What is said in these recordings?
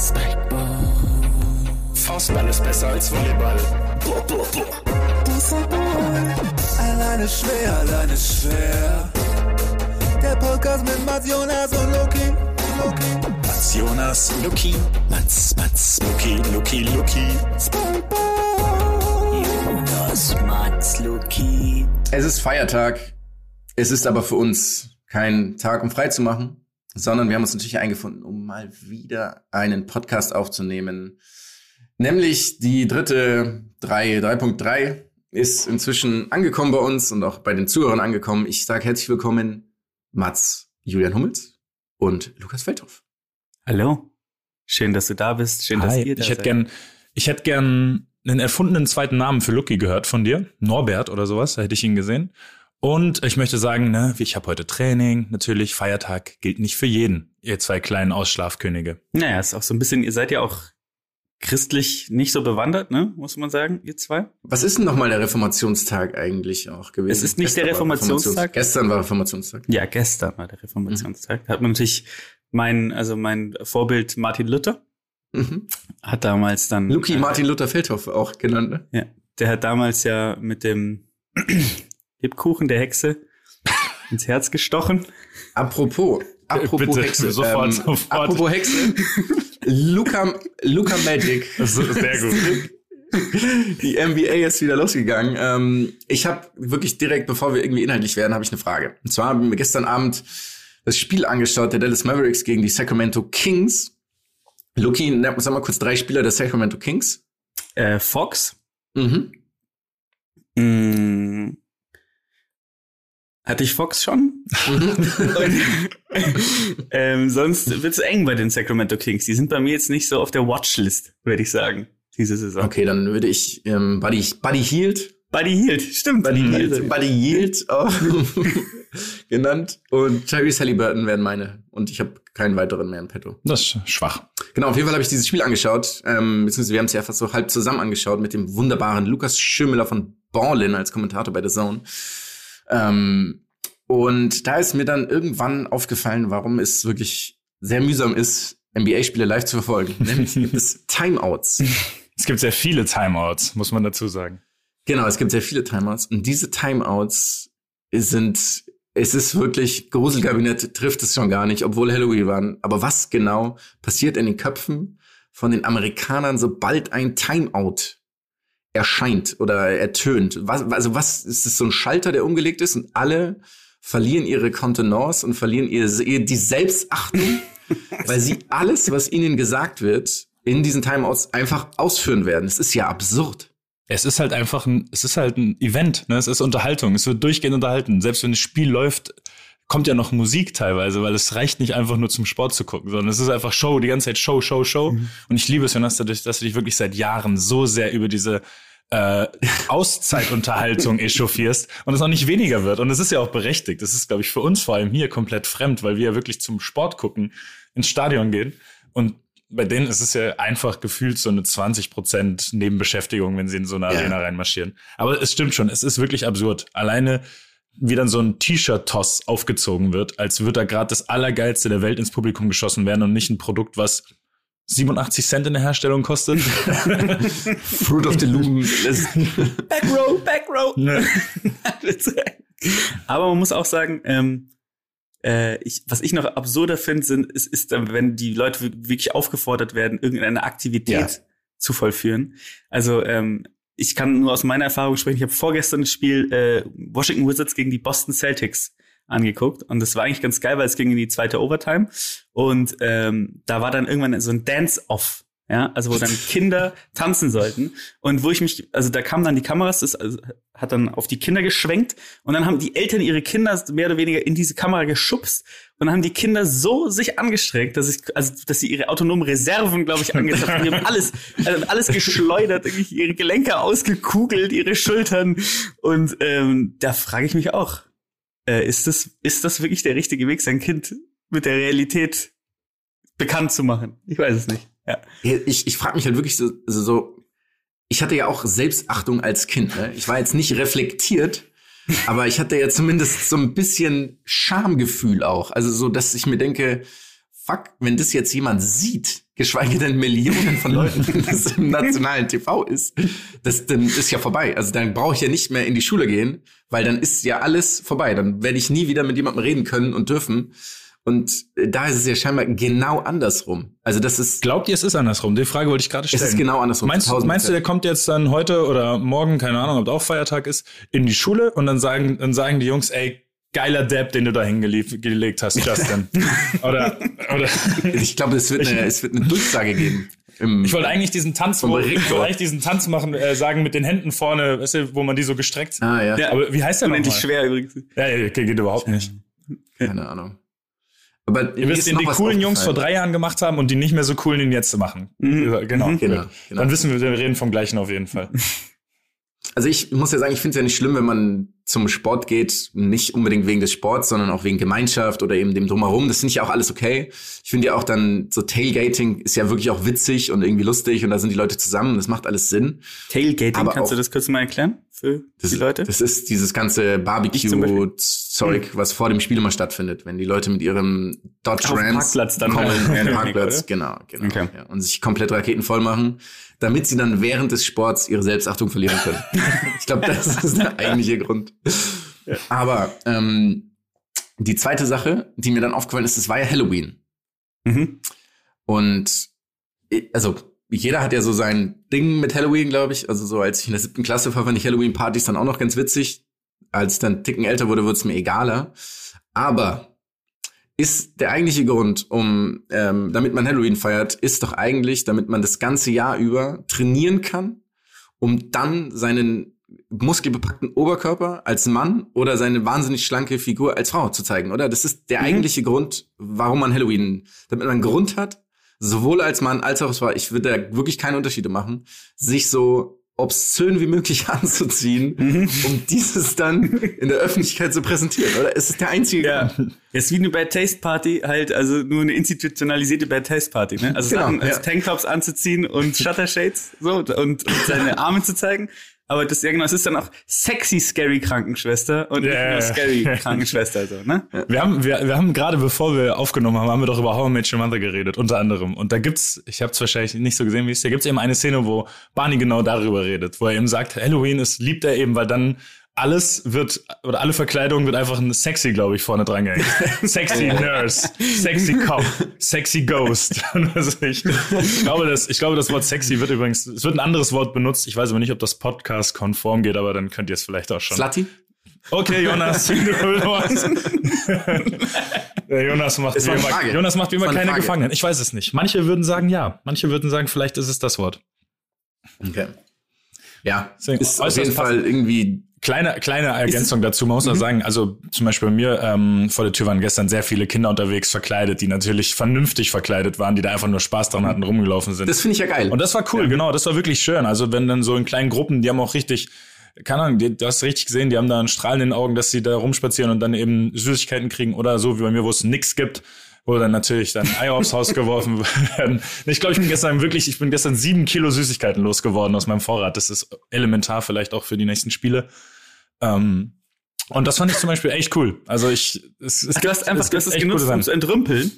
Spikeball. Faustball ist besser als Volleyball. Boah, boah, boah. Alleine schwer, alleine schwer. Der Podcast mit Mats Jonas und Loki. Loki. Mats Jonas, Luki. Mats, Mats, Luki, Luki, Luki. Spikeball. Jonas, Mats, Luki. Es ist Feiertag. Es ist aber für uns kein Tag, um frei zu machen, sondern wir haben uns natürlich eingefunden, um mal wieder einen Podcast aufzunehmen. Nämlich die dritte 3, 3.3 ist inzwischen angekommen bei uns und auch bei den Zuhörern angekommen. Ich sage herzlich willkommen Mats, Julian Hummels und Lukas Feldhoff. Hallo. Schön, dass du da bist. Schön, dass Hi. ihr da ich hätte seid. gern, ich hätte gern einen erfundenen zweiten Namen für Lucky gehört von dir, Norbert oder sowas, da hätte ich ihn gesehen. Und ich möchte sagen, ne, ich habe heute Training, natürlich Feiertag gilt nicht für jeden, ihr zwei kleinen Ausschlafkönige. Naja, ist auch so ein bisschen, ihr seid ja auch christlich nicht so bewandert, ne, muss man sagen, ihr zwei. Was ist denn nochmal der Reformationstag eigentlich auch gewesen? Es ist nicht der war Reformationstag. Reformations- Gestern war Reformationstag. Ja, gestern war der Reformationstag. Da hat man natürlich mein, also mein Vorbild Martin Luther Mhm. hat damals dann. Luki äh, Martin Luther Feldhoff auch genannt, ne? Ja, der hat damals ja mit dem Lebkuchen der Hexe ins Herz gestochen. Apropos, apropos Bitte, Hexe. sofort, ähm, sofort. Apropos Hexe. Luca, Luca Magic. Das ist sehr gut. Die NBA ist wieder losgegangen. Ähm, ich habe wirklich direkt, bevor wir irgendwie inhaltlich werden, habe ich eine Frage. Und zwar haben wir gestern Abend das Spiel angeschaut, der Dallas Mavericks gegen die Sacramento Kings. Luki, sag mal kurz drei Spieler der Sacramento Kings. Äh, Fox. Mhm. Mh, hatte ich Fox schon? ähm, sonst wird's eng bei den Sacramento Kings. Die sind bei mir jetzt nicht so auf der Watchlist, würde ich sagen, diese Saison. Okay, dann würde ich ähm, Buddy, Buddy Hield Buddy Hield, stimmt. Buddy Yield, Buddy Yield auch genannt. Und Tyrese Halliburton wären meine. Und ich habe keinen weiteren mehr in petto. Das ist schwach. Genau, auf jeden Fall habe ich dieses Spiel angeschaut. Ähm, beziehungsweise wir haben es ja fast so halb zusammen angeschaut mit dem wunderbaren Lukas Schümmler von Ballin als Kommentator bei The Zone. Ähm, und da ist mir dann irgendwann aufgefallen, warum es wirklich sehr mühsam ist, NBA-Spiele live zu verfolgen. Nämlich gibt es Timeouts. Es gibt sehr viele Timeouts, muss man dazu sagen. Genau, es gibt sehr viele Timeouts und diese Timeouts sind, es ist wirklich, Gruselkabinett trifft es schon gar nicht, obwohl Halloween waren. Aber was genau passiert in den Köpfen von den Amerikanern, sobald ein Timeout erscheint oder ertönt? Was, also was, ist es so ein Schalter, der umgelegt ist und alle verlieren ihre Kontenance und verlieren ihre, ihr- die Selbstachtung, weil sie alles, was ihnen gesagt wird, in diesen Timeouts einfach ausführen werden. Es ist ja absurd. Es ist halt einfach ein, es ist halt ein Event, ne? Es ist Unterhaltung, es wird durchgehend unterhalten. Selbst wenn das Spiel läuft, kommt ja noch Musik teilweise, weil es reicht nicht einfach nur zum Sport zu gucken, sondern es ist einfach Show, die ganze Zeit Show, Show, Show. Und ich liebe es, Jonas, dadurch, dass du dich wirklich seit Jahren so sehr über diese äh, Auszeitunterhaltung echauffierst und es auch nicht weniger wird. Und es ist ja auch berechtigt. Das ist, glaube ich, für uns vor allem hier komplett fremd, weil wir ja wirklich zum Sport gucken, ins Stadion gehen. Und bei denen ist es ja einfach gefühlt so eine 20% Nebenbeschäftigung, wenn sie in so eine Ja. Arena reinmarschieren. Aber es stimmt schon, es ist wirklich absurd. Alleine wie dann so ein T-Shirt-Toss aufgezogen wird, als würde da gerade das Allergeilste der Welt ins Publikum geschossen werden und nicht ein Produkt, was 87 Cent in der Herstellung kostet. Fruit of the Loom. Back row, back row. Ne. Aber man muss auch sagen, ähm, äh, ich, was ich noch absurder finde, sind, ist, ist, wenn die Leute wir- wirklich aufgefordert werden, irgendeine Aktivität Ja. zu vollführen. Also ähm, ich kann nur aus meiner Erfahrung sprechen. Ich habe vorgestern das Spiel äh, Washington Wizards gegen die Boston Celtics angeguckt und das war eigentlich ganz geil, weil es ging in die zweite Overtime und ähm, da war dann irgendwann so ein Dance-Off. Ja, also wo dann Kinder tanzen sollten und wo ich mich, also da kamen dann die Kameras, das also, hat dann auf die Kinder geschwenkt und dann haben die Eltern ihre Kinder mehr oder weniger in diese Kamera geschubst und dann haben die Kinder so sich angestrengt, dass ich, also dass sie ihre autonomen Reserven, glaube ich, angezapft haben. Die haben alles, also alles geschleudert, ihre Gelenke ausgekugelt, ihre Schultern und ähm, da frage ich mich auch, äh, ist das, ist das wirklich der richtige Weg, sein Kind mit der Realität bekannt zu machen? Ich weiß es nicht. Ja. Ich, ich frage mich halt wirklich so, so, ich hatte ja auch Selbstachtung als Kind. Ne? Ich war jetzt nicht reflektiert, aber ich hatte ja zumindest so ein bisschen Schamgefühl auch. Also so, dass ich mir denke, fuck, wenn das jetzt jemand sieht, geschweige denn Millionen von Leuten, wenn das im nationalen TV ist, das dann ist ja vorbei. Also dann brauche ich ja nicht mehr in die Schule gehen, weil dann ist ja alles vorbei. Dann werde ich nie wieder mit jemandem reden können und dürfen. Und äh, da ist es ja scheinbar genau andersrum. Also das ist, Glaubt ihr, es ist andersrum? Die Frage wollte ich gerade es stellen. ist genau andersrum. Meinst, du- 1000%. meinst du, der kommt jetzt dann heute oder morgen, keine Ahnung, ob auch Feiertag ist, in die Schule und dann sagen, dann sagen die Jungs, ey, geiler Dab, den du da hingelegt hast, Justin. oder, oder Ich glaube, es wird eine, es wird eine Durchsage geben. Im, ich wollte eigentlich diesen Tanz, wo, ich wollte eigentlich diesen Tanz machen, äh, sagen mit den Händen vorne, weißt du, wo man die so gestreckt. ah ja, Ja. Aber wie heißt der Unendlich nochmal? schwer übrigens. Ja, ja, okay, geht überhaupt nicht. keine Ahnung. Aber Ihr wisst, den die coolen Jungs vor drei Jahren gemacht haben und die nicht mehr so coolen den jetzt machen. Mhm. Genau. Mhm. Genau, genau. Dann wissen wir, wir reden vom gleichen auf jeden Fall. Also ich muss ja sagen, ich finde es ja nicht schlimm, wenn man zum Sport geht, nicht unbedingt wegen des Sports, sondern auch wegen Gemeinschaft oder eben dem Drumherum. Das finde ich ja auch alles okay. Ich finde ja auch dann so Tailgating ist ja wirklich auch witzig und irgendwie lustig und da sind die Leute zusammen. Das macht alles Sinn. Tailgating, Aber kannst du das kurz mal erklären für Das, die Leute? das ist dieses ganze. Barbecue-Zeug, was vor dem Spiel immer stattfindet, wenn die Leute mit ihrem Dodge Auf Rams Parkplatz dann kommen, halt. ja, Ja, Parkplatz, genau, genau, Okay. ja, und sich komplett raketenvoll machen, damit sie dann während des Sports ihre Selbstachtung verlieren können. ich glaube, das ist der eigentliche Grund. Aber ähm, die zweite Sache, die mir dann aufgefallen ist, das war ja Halloween. Mhm. Und also jeder hat ja so sein Ding mit Halloween, glaube ich. Also so als ich in der siebten Klasse war, fand ich Halloween-Partys dann auch noch ganz witzig. Als ich dann Ticken älter wurde, wurde es mir egaler. Aber ist der eigentliche Grund, um ähm, damit man Halloween feiert, ist doch eigentlich, damit man das ganze Jahr über trainieren kann, um dann seinen muskelbepackten Oberkörper als Mann oder seine wahnsinnig schlanke Figur als Frau zu zeigen, oder? Das ist der Mhm. eigentliche Grund, warum man Halloween, damit man einen Grund hat, sowohl als Mann als auch als Frau, ich würde da wirklich keine Unterschiede machen, sich so obszön wie möglich anzuziehen, Mhm. um dieses dann in der Öffentlichkeit zu präsentieren, oder? Es ist der einzige Ja, Grund. es ist wie eine Bad Taste Party, halt, also nur eine institutionalisierte Bad Taste Party, ne? Also Genau, Sachen als ja. Tanktops anzuziehen und Shuttershades, so, und, und seine Arme zu zeigen. Aber das, ja genau, es ist dann auch sexy Scary Krankenschwester und Ja, nicht nur. Scary Krankenschwester, so, ne? Wir haben, wir, wir haben gerade, bevor wir aufgenommen haben, haben wir doch über How I Met Your Mother geredet, unter anderem. Und da gibt's, ich habe es wahrscheinlich nicht so gesehen wie es, da gibt's eben eine Szene, wo Barney genau darüber redet, wo er eben sagt, Halloween ist, liebt er eben, weil dann alles wird, oder alle Verkleidung wird einfach ein sexy, glaube ich, vorne dran gehängt. Sexy Nurse, sexy Cop, sexy Ghost. ich, ich, glaube, das, ich glaube, das Wort sexy wird übrigens, es wird ein anderes Wort benutzt. Ich weiß aber nicht, ob das Podcast-konform geht, aber dann könnt ihr es vielleicht auch schon. Slutty? Okay, Jonas, du. Der Jonas macht wie immer. Jonas macht immer keine Frage. Gefangenen. Ich weiß es nicht. Manche würden sagen ja. Manche würden sagen, vielleicht ist es das Wort. Okay. Ja, Deswegen ist auf jeden Fall irgendwie Kleine, kleine Ergänzung dazu, man muss auch sagen, also zum Beispiel bei mir ähm, vor der Tür waren gestern sehr viele Kinder unterwegs verkleidet, die natürlich vernünftig verkleidet waren, die da einfach nur Spaß dran hatten, rumgelaufen sind. Das finde ich ja geil. Und das war cool, genau, das war wirklich schön. Also wenn dann so in kleinen Gruppen, die haben auch richtig, keine Ahnung, die, du hast richtig gesehen, die haben da einen Strahl in den Augen, dass sie da rumspazieren und dann eben Süßigkeiten kriegen oder so wie bei mir, wo es nix gibt, wo dann natürlich dann Eier aufs Haus geworfen werden. Ich glaube, ich bin gestern wirklich, ich bin gestern sieben Kilo Süßigkeiten losgeworden aus meinem Vorrat. Das ist elementar vielleicht auch für die nächsten Spiele. Ähm, und das fand ich zum Beispiel echt cool. Also ich, es, es Du hast einfach, es du hast es genutzt, um zu entrümpeln.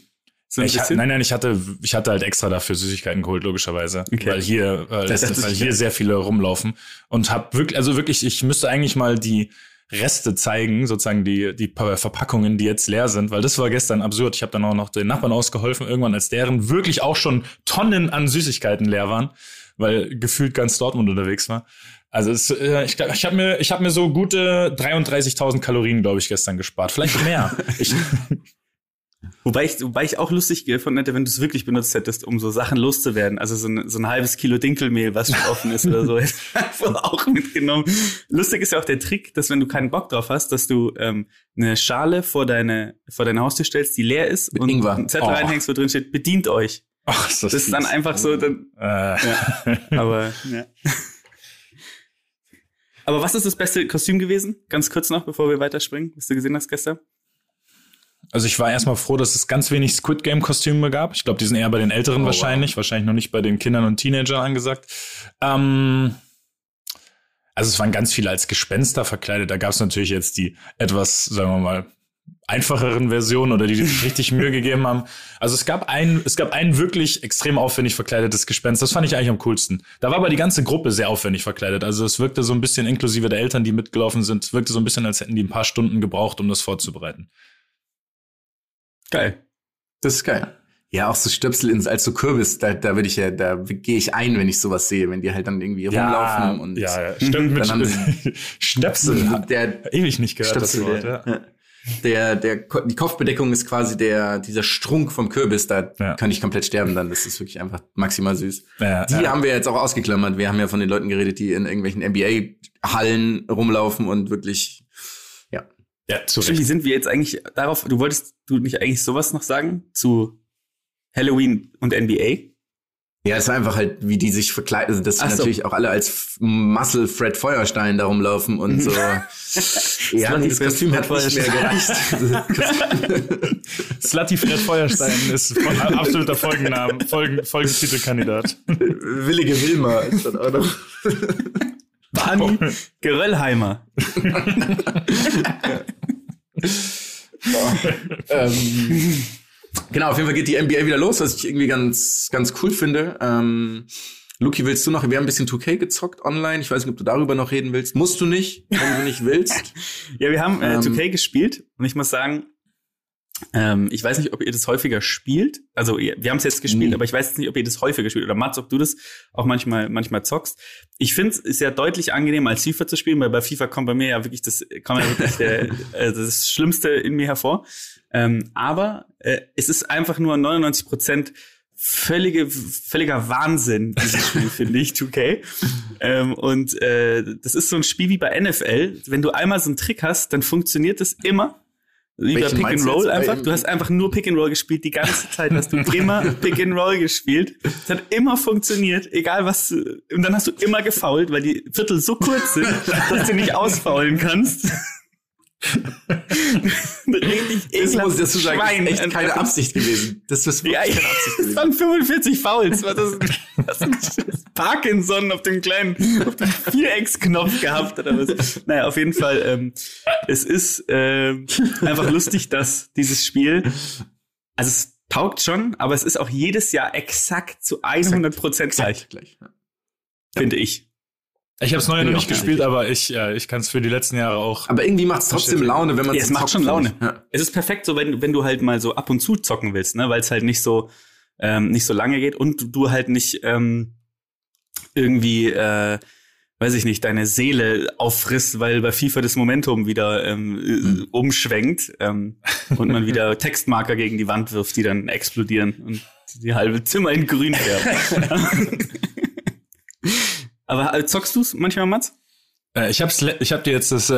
So ich, ha- nein, nein, ich hatte, ich hatte halt extra dafür Süßigkeiten geholt, logischerweise, Okay. weil hier, weil, Das ist weil hier sehr viele rumlaufen und hab wirklich, also wirklich, ich müsste eigentlich mal die Reste zeigen, sozusagen die die Pa- Verpackungen, die jetzt leer sind, weil das war gestern absurd. Ich habe dann auch noch den Nachbarn ausgeholfen, irgendwann als deren wirklich auch schon Tonnen an Süßigkeiten leer waren, weil gefühlt ganz Dortmund unterwegs war. Also es, äh, ich, ich habe mir, ich habe mir so gute 33.000 Kalorien, glaube ich, gestern gespart, vielleicht mehr. ich, Wobei ich, wobei ich auch lustig gefunden hätte, wenn du es wirklich benutzt hättest, um so Sachen loszuwerden. Also so ein, so ein halbes Kilo Dinkelmehl, was schon offen ist oder so, hätte ich einfach auch mitgenommen. Lustig ist ja auch der Trick, dass wenn du keinen Bock drauf hast, dass du ähm, eine Schale vor deine, vor deine Haustür stellst, die leer ist Mit und Ingwer. einen Zettel Oh. reinhängst, wo drin steht, bedient euch. ach, ist Das ist dann einfach so, dann, Äh, ja. Aber, ja. Aber was ist das beste Kostüm gewesen? Ganz kurz noch, bevor wir weiterspringen, was du gesehen hast gestern. Also ich war erstmal froh, dass es ganz wenig Squid Game Kostüme gab. Ich glaube, die sind eher bei den Älteren Oh, wahrscheinlich, wahrscheinlich noch nicht bei den Kindern und Teenagern angesagt. Ähm, also es waren ganz viele als Gespenster verkleidet. Da gab es natürlich jetzt die etwas, sagen wir mal, einfacheren Versionen oder die sich richtig Mühe gegeben haben. Also es gab ein, es gab ein wirklich extrem aufwendig verkleidetes Gespenst. Das fand ich eigentlich am coolsten. Da war aber die ganze Gruppe sehr aufwendig verkleidet. Also es wirkte so ein bisschen inklusive der Eltern, die mitgelaufen sind, es wirkte so ein bisschen, als hätten die ein paar Stunden gebraucht, um das vorzubereiten. Geil. Das ist geil. Ja, auch so Stöpsel als so Kürbis, da, da würde ich ja, da gehe ich ein, wenn ich sowas sehe, wenn die halt dann irgendwie rumlaufen und ja, ja, stimmt mit Schnäpsel. der Ewig nicht gehört das Stöpsel, Wort, der, ja. ja. der, der, die Kopfbedeckung ist quasi der, dieser Strunk vom Kürbis, da Ja. kann ich komplett sterben dann, das ist wirklich einfach maximal süß. Ja, Die ja. haben wir jetzt auch ausgeklammert, wir haben ja von den Leuten geredet, die in irgendwelchen NBA-Hallen rumlaufen und wirklich, ja. Zu Stimmt, sind wir jetzt eigentlich darauf, du wolltest du nicht eigentlich sowas noch sagen zu Halloween und NBA? Ja, es war einfach halt, wie die sich verkleiden, also dass so. natürlich auch alle als Muscle Fred Feuerstein da rumlaufen und so. ja, das Kostüm hat nicht mehr gereicht. Slutty Fred Feuerstein ist von- absoluter Folgennamen, Folgen, Folgentitelkandidat. Willige Wilma ist dann auch noch. Barney Geröllheimer. ähm, genau, auf jeden Fall geht die NBA wieder los, was ich irgendwie ganz, ganz cool finde. Ähm, Luki, willst du noch? Wir haben ein bisschen 2K gezockt online. Ich weiß nicht, ob du darüber noch reden willst. Musst du nicht, wenn du nicht willst. Ja, wir haben äh, Ähm. 2K gespielt und ich muss sagen, ähm, ich weiß nicht, ob ihr das häufiger spielt. Also wir haben es jetzt gespielt, Nee. aber ich weiß jetzt nicht, ob ihr das häufiger spielt. Oder Mats, ob du das auch manchmal manchmal zockst. Ich finde es ist ja deutlich angenehmer als FIFA zu spielen, weil bei FIFA kommt bei mir ja wirklich das kommt ja wirklich der, äh, das Schlimmste in mir hervor. Ähm, aber äh, es ist einfach nur 99 Prozent völlige, völliger Wahnsinn, dieses Spiel, finde ich, 2K. Ähm, und äh, das ist so ein Spiel wie bei NFL. Wenn du einmal so einen Trick hast, dann funktioniert das immer. Wie Welchen Pick and Roll einfach. Du hast einfach nur Pick and Roll gespielt, die ganze Zeit hast du immer Pick and Roll gespielt. Es hat immer funktioniert, egal was. du- Und dann hast du immer gefoult, weil die Viertel so kurz sind, dass du nicht ausfaulen kannst. Richtig Das muss dazu sagen, Schwein. ist echt keine Absicht gewesen. Das ist Ja, keine Absicht es gewesen. waren 45 Fouls. Was das, das ist Parkinson auf dem kleinen, auf dem Vierecksknopf gehabt oder was. Naja, auf jeden Fall, ähm, es ist ähm, einfach lustig, dass dieses Spiel, also es taugt schon, aber es ist auch jedes Jahr exakt zu 100 Prozent gleich, gleich. Ja. finde ich. Ich habe es neu noch nicht gespielt, aber ich, ja, ich kann es für die letzten Jahre auch. Aber irgendwie macht es trotzdem. Laune, wenn man Ja, es so macht schon Laune. Ja. Es ist perfekt so, wenn, wenn du halt mal so ab und zu zocken willst, ne, weil es halt nicht so ähm, nicht so lange geht und du, halt nicht ähm, irgendwie, äh, weiß ich nicht, deine Seele auffrisst, weil bei FIFA das Momentum wieder ähm, Hm. äh, umschwenkt ähm, und man wieder Textmarker gegen die Wand wirft, die dann explodieren und die halbe Zimmer in grün färben. Aber äh, zockst du's manchmal, Mats? Äh, ich hab's, le- ich hab dir jetzt das äh,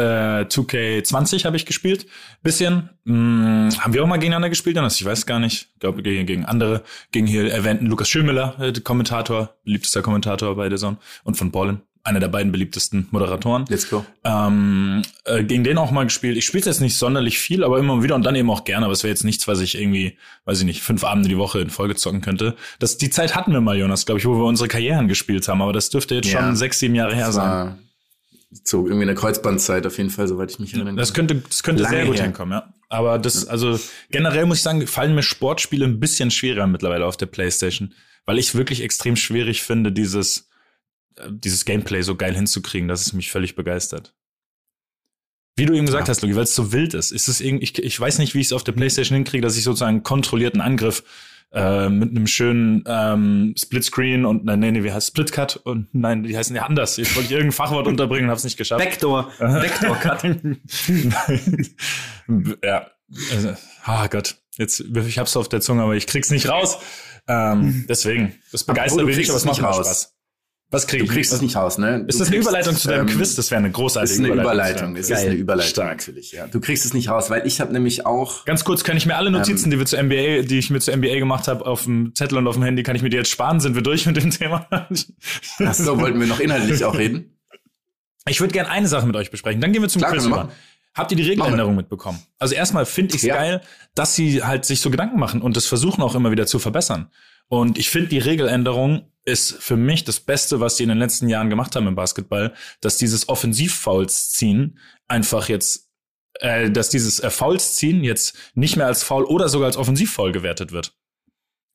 2K20 habe ich gespielt, bisschen. Hm, haben wir auch mal gegeneinander gespielt, Jonas? Ich weiß gar nicht. Ich glaube gegen, gegen andere, gegen hier erwähnten Lukas Schönmüller, äh, Kommentator, beliebtester Kommentator bei der Zone und von Ballin, einer der beiden beliebtesten Moderatoren. Let's go. Ähm, äh, gegen den auch mal gespielt. Ich spiele jetzt nicht sonderlich viel, aber immer wieder und dann eben auch gerne. Aber es wäre jetzt nichts, was ich irgendwie, weiß ich nicht, fünf Abende die Woche in Folge zocken könnte. Das, die Zeit hatten wir mal, Jonas, glaube ich, wo wir unsere Karrieren gespielt haben. Aber das dürfte jetzt Ja. schon sechs, sieben Jahre her sein. so irgendwie eine Kreuzbandzeit auf jeden Fall, soweit ich mich erinnere. Das könnte, das könnte Lange sehr gut her. hinkommen, ja. Aber das, also generell muss ich sagen, fallen mir Sportspiele ein bisschen schwerer mittlerweile auf der Playstation, weil ich wirklich extrem schwierig finde, dieses, dieses Gameplay so geil hinzukriegen, dass es mich völlig begeistert. Wie du eben gesagt Ja. hast, Luki, weil es so wild ist. ist es irgendwie, ich, ich weiß nicht, wie ich es auf der Playstation hinkriege, dass ich sozusagen einen kontrollierten Angriff äh, mit einem schönen ähm, Splitscreen und nein, nee, nee, wie heißt Splitcut und nein, die heißen ja anders. Ich wollte irgendein Fachwort unterbringen und habe es nicht geschafft. Vector, Vector Cut. ja. Also, ah Gott. Jetzt, ich hab's auf der Zunge, aber ich krieg's nicht raus. Ähm, deswegen. Das begeistert mich aber es macht. Spaß. Was krieg Du kriegst es nicht raus, ne? Ist Du das eine kriegst, Überleitung zu deinem ähm, Quiz? Das wäre eine Das großartige ist eine Überleitung. Deinem ist eine Überleitung Stark. natürlich, ja. Du kriegst es nicht raus, weil ich habe nämlich auch Ganz kurz, kann ich mir alle Notizen, die wir zu NBA, die ich mir zu NBA gemacht habe, auf dem Zettel und auf dem Handy, kann ich mir die jetzt sparen? Sind wir durch mit dem Thema? Ach so, wollten wir noch inhaltlich auch reden? Ich würde gerne eine Sache mit euch besprechen. Dann gehen wir zum Klar, Quiz über. Habt ihr die Regeländerung mitbekommen? Also erstmal finde ich es Ja. geil, dass sie halt sich so Gedanken machen und das versuchen auch immer wieder zu verbessern. Und ich finde, die Regeländerung ist für mich das Beste, was die in den letzten Jahren gemacht haben im Basketball, dass dieses Offensivfouls ziehen einfach jetzt äh, dass dieses äh, Fouls ziehen jetzt nicht mehr als Foul oder sogar als Offensivfoul gewertet wird.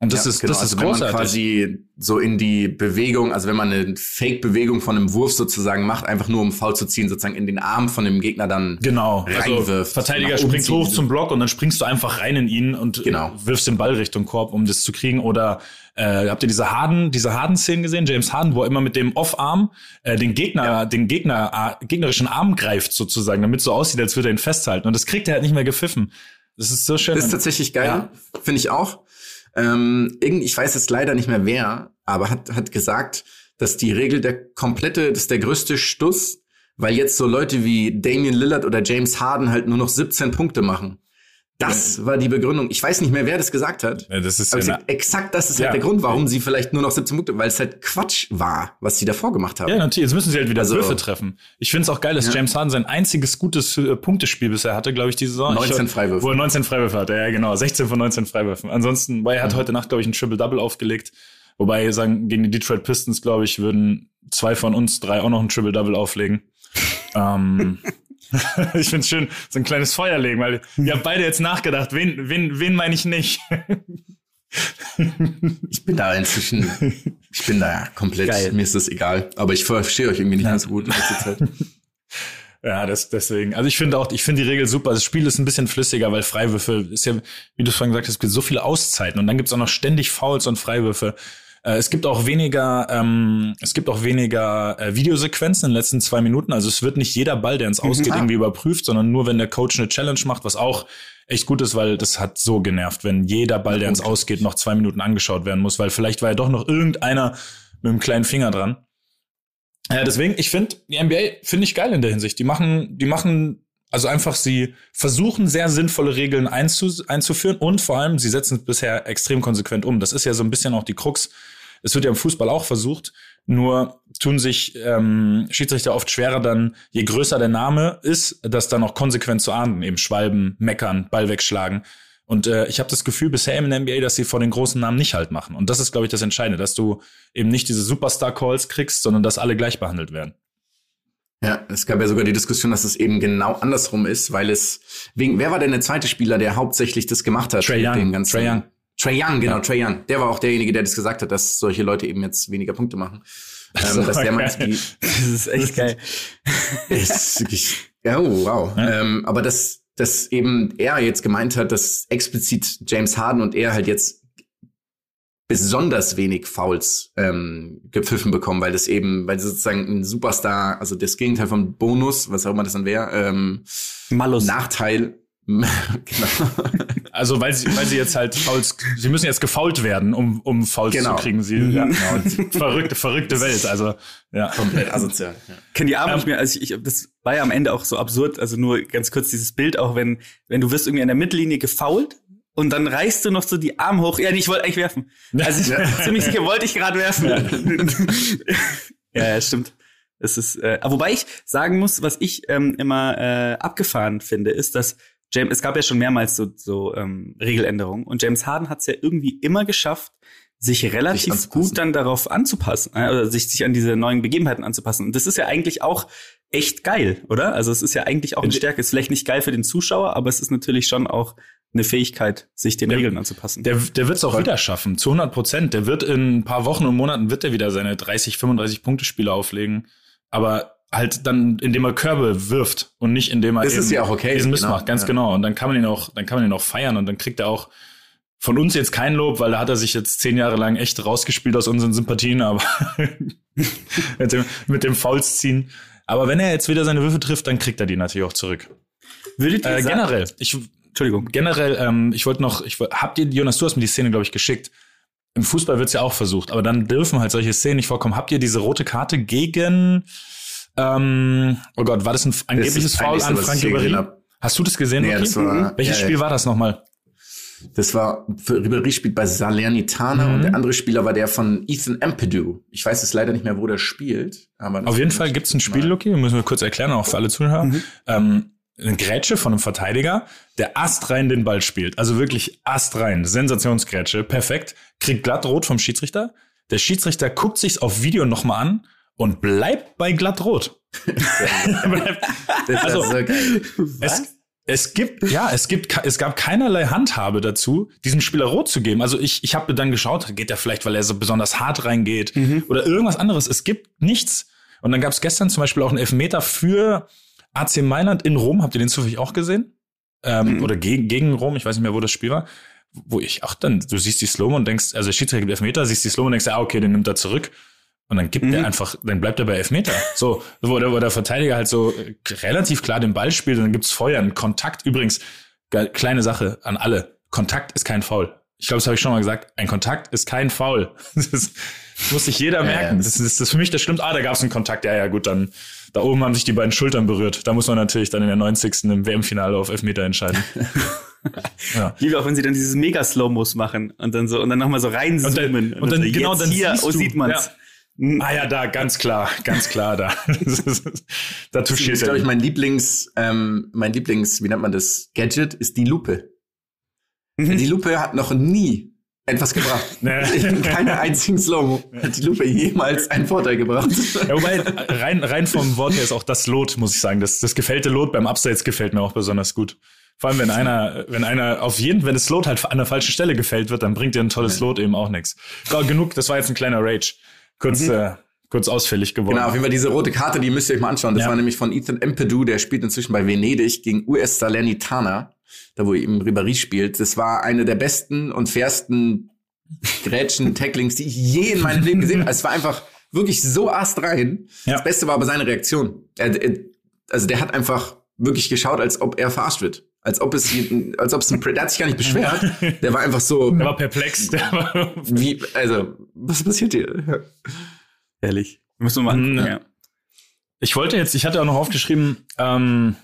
Und das Ja, ist genau. das ist also wenn man großartig. quasi so in die Bewegung, also wenn man eine Fake-Bewegung von einem Wurf sozusagen macht, einfach nur um Foul zu ziehen, sozusagen in den Arm von dem Gegner dann Genau. Also reinwirft. Verteidiger Nach oben springt hoch zum Block und dann springst du einfach rein in ihn und Genau. wirfst den Ball Richtung Korb, um das zu kriegen. Oder äh, habt ihr diese Harden, diese Harden-Szenen gesehen? James Harden, wo er immer mit dem Off-Arm äh, den Gegner, den Gegner, äh, gegnerischen Arm greift sozusagen, damit so aussieht, als würde er ihn festhalten. Und das kriegt er halt nicht mehr gepfiffen. Das ist so schön. Das ist tatsächlich geil, Ja. finde ich auch. Ähm, irgend, ich weiß jetzt leider nicht mehr wer, aber hat, hat gesagt, dass die Regel der komplette, das ist der größte Stuss, weil jetzt so Leute wie Damian Lillard oder James Harden halt nur noch 17 Punkte machen. Das war die Begründung. Ich weiß nicht mehr, wer das gesagt hat. Ja, das ist Aber ja sag, exakt das ist Ja. halt der Grund, warum sie vielleicht nur noch 17 Punkte, weil es halt Quatsch war, was sie davor gemacht haben. Ja, natürlich. Jetzt müssen sie halt wieder Also- Würfe treffen. Ich finde es auch geil, dass Ja. James Harden sein einziges gutes äh, Punktespiel bisher hatte, glaube ich, diese Saison. 19 ich, Freiwürfe. Wo er 19 Freiwürfe hatte, ja genau. 16 von 19 Freiwürfen. Ansonsten, weil er hat heute Nacht, glaube ich, ein Triple-Double aufgelegt. Wobei, sagen, gegen die Detroit Pistons, glaube ich, würden zwei von uns drei auch noch ein Triple-Double auflegen. ähm, ich finde es schön, so ein kleines Feuer legen, weil wir haben beide jetzt nachgedacht, wen, wen, wen meine ich nicht? Ich bin da inzwischen, ich bin da komplett, Geil. mir ist das egal. Aber ich verstehe euch irgendwie nicht mehr so gut in letzter Zeit. Ja, das, deswegen. Also ich finde auch, ich finde die Regel super. Das Spiel ist ein bisschen flüssiger, weil Freiwürfe ist ja, wie du vorhin gesagt hast, es gibt so viele Auszeiten und dann gibt's auch noch ständig Fouls und Freiwürfe. Äh, es gibt auch weniger, ähm, es gibt auch weniger äh, Videosequenzen in den letzten zwei Minuten. Also es wird nicht jeder Ball, der ins Ausgeht, Ah. irgendwie überprüft, sondern nur wenn der Coach eine Challenge macht, was auch echt gut ist, weil das hat so genervt, wenn jeder Ball, der ins Ausgeht, noch zwei Minuten angeschaut werden muss, weil vielleicht war ja doch noch irgendeiner mit einem kleinen Finger dran. Ja, deswegen, ich finde, die NBA finde ich geil in der Hinsicht. Die machen, die machen, also einfach, sie versuchen sehr sinnvolle Regeln einzu, einzuführen und vor allem, sie setzen es bisher extrem konsequent um. Das ist ja so ein bisschen auch die Krux. Es wird ja im Fußball auch versucht, nur tun sich ähm, Schiedsrichter oft schwerer dann, je größer der Name ist, das dann auch konsequent zu ahnden, eben Schwalben, meckern, Ball wegschlagen. Und äh, ich habe das Gefühl bisher im NBA, dass sie vor den großen Namen nicht halt machen. Und das ist, glaube ich, das Entscheidende, dass du eben nicht diese Superstar-Calls kriegst, sondern dass alle gleich behandelt werden. Ja, es gab ja sogar die Diskussion, dass es eben genau andersrum ist, weil es wegen wer war denn der zweite Spieler, der hauptsächlich das gemacht hat? Mit Young. den ganzen- Trae Young. Trae Young, genau, Ja. Trae Young. Der war auch derjenige, der das gesagt hat, dass solche Leute eben jetzt weniger Punkte machen. so, Ähm, dass der Das ist echt geil. ist wirklich, ja, oh, wow. Ja. Ähm, aber dass, dass eben er jetzt gemeint hat, dass explizit James Harden und er halt jetzt besonders wenig Fouls ähm, gepfiffen bekommen, weil das eben, weil sie sozusagen ein Superstar, also das Gegenteil von Bonus, was auch immer das dann wäre, ähm, Malus. Nachteil, genau. Also weil sie, weil sie jetzt halt Fouls, sie müssen jetzt gefault werden, um, um Fouls Genau. zu kriegen. Sie, ja, genau. verrückte, verrückte Welt. Also ja. komplett asozial. Ja. Kenn die Arme Ähm, nicht mehr. Also ich, ich, das war ja am Ende auch so absurd. Also nur ganz kurz dieses Bild auch, wenn, wenn du wirst irgendwie an der Mittellinie gefault und dann reißt du noch so die Arme hoch. Ja, nee, ich wollte eigentlich werfen. Also ich bin ziemlich sicher, wollte ich gerade werfen. Ja. ja, stimmt. Es ist, äh, wobei ich sagen muss, was ich ähm, immer äh, abgefahren finde, ist, dass James, es gab ja schon mehrmals so, so ähm, Regeländerungen und James Harden hat es ja irgendwie immer geschafft, sich relativ anzupassen. gut dann darauf anzupassen, äh, oder sich, sich an diese neuen Begebenheiten anzupassen. Und das ist ja eigentlich auch echt geil, oder? Also es ist ja eigentlich auch eine Stärke. Ist vielleicht nicht geil für den Zuschauer, aber es ist natürlich schon auch eine Fähigkeit, sich den Regeln anzupassen. Der, der wird es auch wieder schaffen, zu 100 Prozent. Der wird in ein paar Wochen und Monaten wird er wieder seine 30, 35 Punkte Spiele auflegen. Aber halt dann, indem er Körbe wirft und nicht indem er Das ist ja auch okay, diesen Mist genau, macht. Ganz ja. genau. Und dann kann man ihn auch, dann kann man ihn auch feiern und dann kriegt er auch von uns jetzt kein Lob, weil da hat er sich jetzt zehn Jahre lang echt rausgespielt aus unseren Sympathien, aber mit dem, mit dem Fouls ziehen. Aber wenn er jetzt wieder seine Würfe trifft, dann kriegt er die natürlich auch zurück. Würdet ihr Äh, sagen- generell, ich, Entschuldigung. generell, ähm, ich wollte noch, ich, habt ihr, Jonas, du hast mir die Szene, glaube ich, geschickt. Im Fußball wird's ja auch versucht, aber dann dürfen halt solche Szenen nicht vorkommen. Habt ihr diese rote Karte gegen, ähm, oh Gott, war das ein angebliches Das Foul an Frank Ribéry? Hast du das gesehen? Nee, das war- Welches ja, Spiel ja. war das nochmal? Das war, für Ribéry spielt bei Salernitana Mhm. und der andere Spieler war der von Ethan Ampadu. Ich weiß jetzt leider nicht mehr, wo der spielt. Aber Auf jeden Fall ich gibt's ein Spiel, Lucky, müssen wir kurz erklären, auch für alle Zuhörer. Mhm. Ähm, eine Grätsche von einem Verteidiger, der astrein den Ball spielt. Also wirklich astrein. Sensationsgrätsche. Perfekt. Kriegt glatt rot vom Schiedsrichter. Der Schiedsrichter guckt sich's auf Video nochmal an und bleibt bei glatt rot. Also, so. Es, es gibt, ja, es gibt, es gab keinerlei Handhabe dazu, diesem Spieler rot zu geben. Also ich, ich habe dann geschaut, geht er vielleicht, weil er so besonders hart reingeht oder irgendwas anderes. Es gibt nichts. Und dann gab es gestern zum Beispiel auch einen Elfmeter für AC Mailand in Rom. Habt ihr den zufällig auch gesehen? Ähm, Oder gegen, gegen Rom, ich weiß nicht mehr, wo das Spiel war. Wo ich, ach dann, du siehst die Slow und denkst, also der Schiedsrichter gibt Elfmeter, siehst die Slow und denkst, ah, okay, den nimmt er zurück. Und dann gibt er einfach, dann bleibt er bei Elfmeter. So, wo der, wo der Verteidiger halt so äh, relativ klar den Ball spielt und dann gibt's Feuer, ein Kontakt. Übrigens, ge- kleine Sache an alle. Kontakt ist kein Foul. Ich glaube, das habe ich schon mal gesagt. Ein Kontakt ist kein Foul. Das, muss sich jeder merken. Das, ist- das ist für mich, das stimmt. Ah, da gab's einen Kontakt. Ja, ja, gut, dann da oben haben sich die beiden Schultern berührt. Da muss man natürlich dann in der 90. im WM-Finale auf Elfmeter entscheiden. ja. Liebe auch, wenn sie dann dieses mega Slow-Mos machen und dann so und dann nochmal so reinzoomen. und dann- so, genau, jetzt dann hier, siehst oh, sieht man's. Ah ja, da, ganz klar, ganz klar, da. da Das touchiert ist, er. glaube ich, mein Lieblings, ähm, mein Lieblings, wie nennt man das, Gadget, ist die Lupe. Mhm. Die Lupe hat noch nie etwas gebracht. In keiner einzigen Slow hat die Lupe jemals einen Vorteil gebracht. Ja, wobei, rein, rein vom Wort her ist auch das Lot, muss ich sagen. Das, das gefällte Lot beim Abseits gefällt mir auch besonders gut. Vor allem, wenn einer, wenn einer auf jeden, wenn das Lot halt an der falschen Stelle gefällt wird, dann bringt dir ein tolles Lot eben auch nichts. So, genug, das war jetzt ein kleiner Rage. Kurz, äh, kurz ausfällig geworden. Genau, auf jeden Fall diese rote Karte, die müsst ihr euch mal anschauen. Das Ja. war nämlich von Ethan Empedou, der spielt inzwischen bei Venedig gegen US Salernitana, da wo eben Ribéry spielt. Das war eine der besten und fairsten Grätschen, Tacklings, die ich je in meinem Leben gesehen habe. Es war einfach wirklich so astrein. Ja. Das Beste war aber seine Reaktion. Er, er, also der hat einfach wirklich geschaut, als ob er verarscht wird. Als ob es, als ob es ein, der hat sich gar nicht beschwert. Der war einfach so, Der war perplex. Der war, wie, also, was passiert hier? Ehrlich. Müssen wir mal angucken, Mhm. ja. ich wollte jetzt, ich hatte auch noch aufgeschrieben, ähm,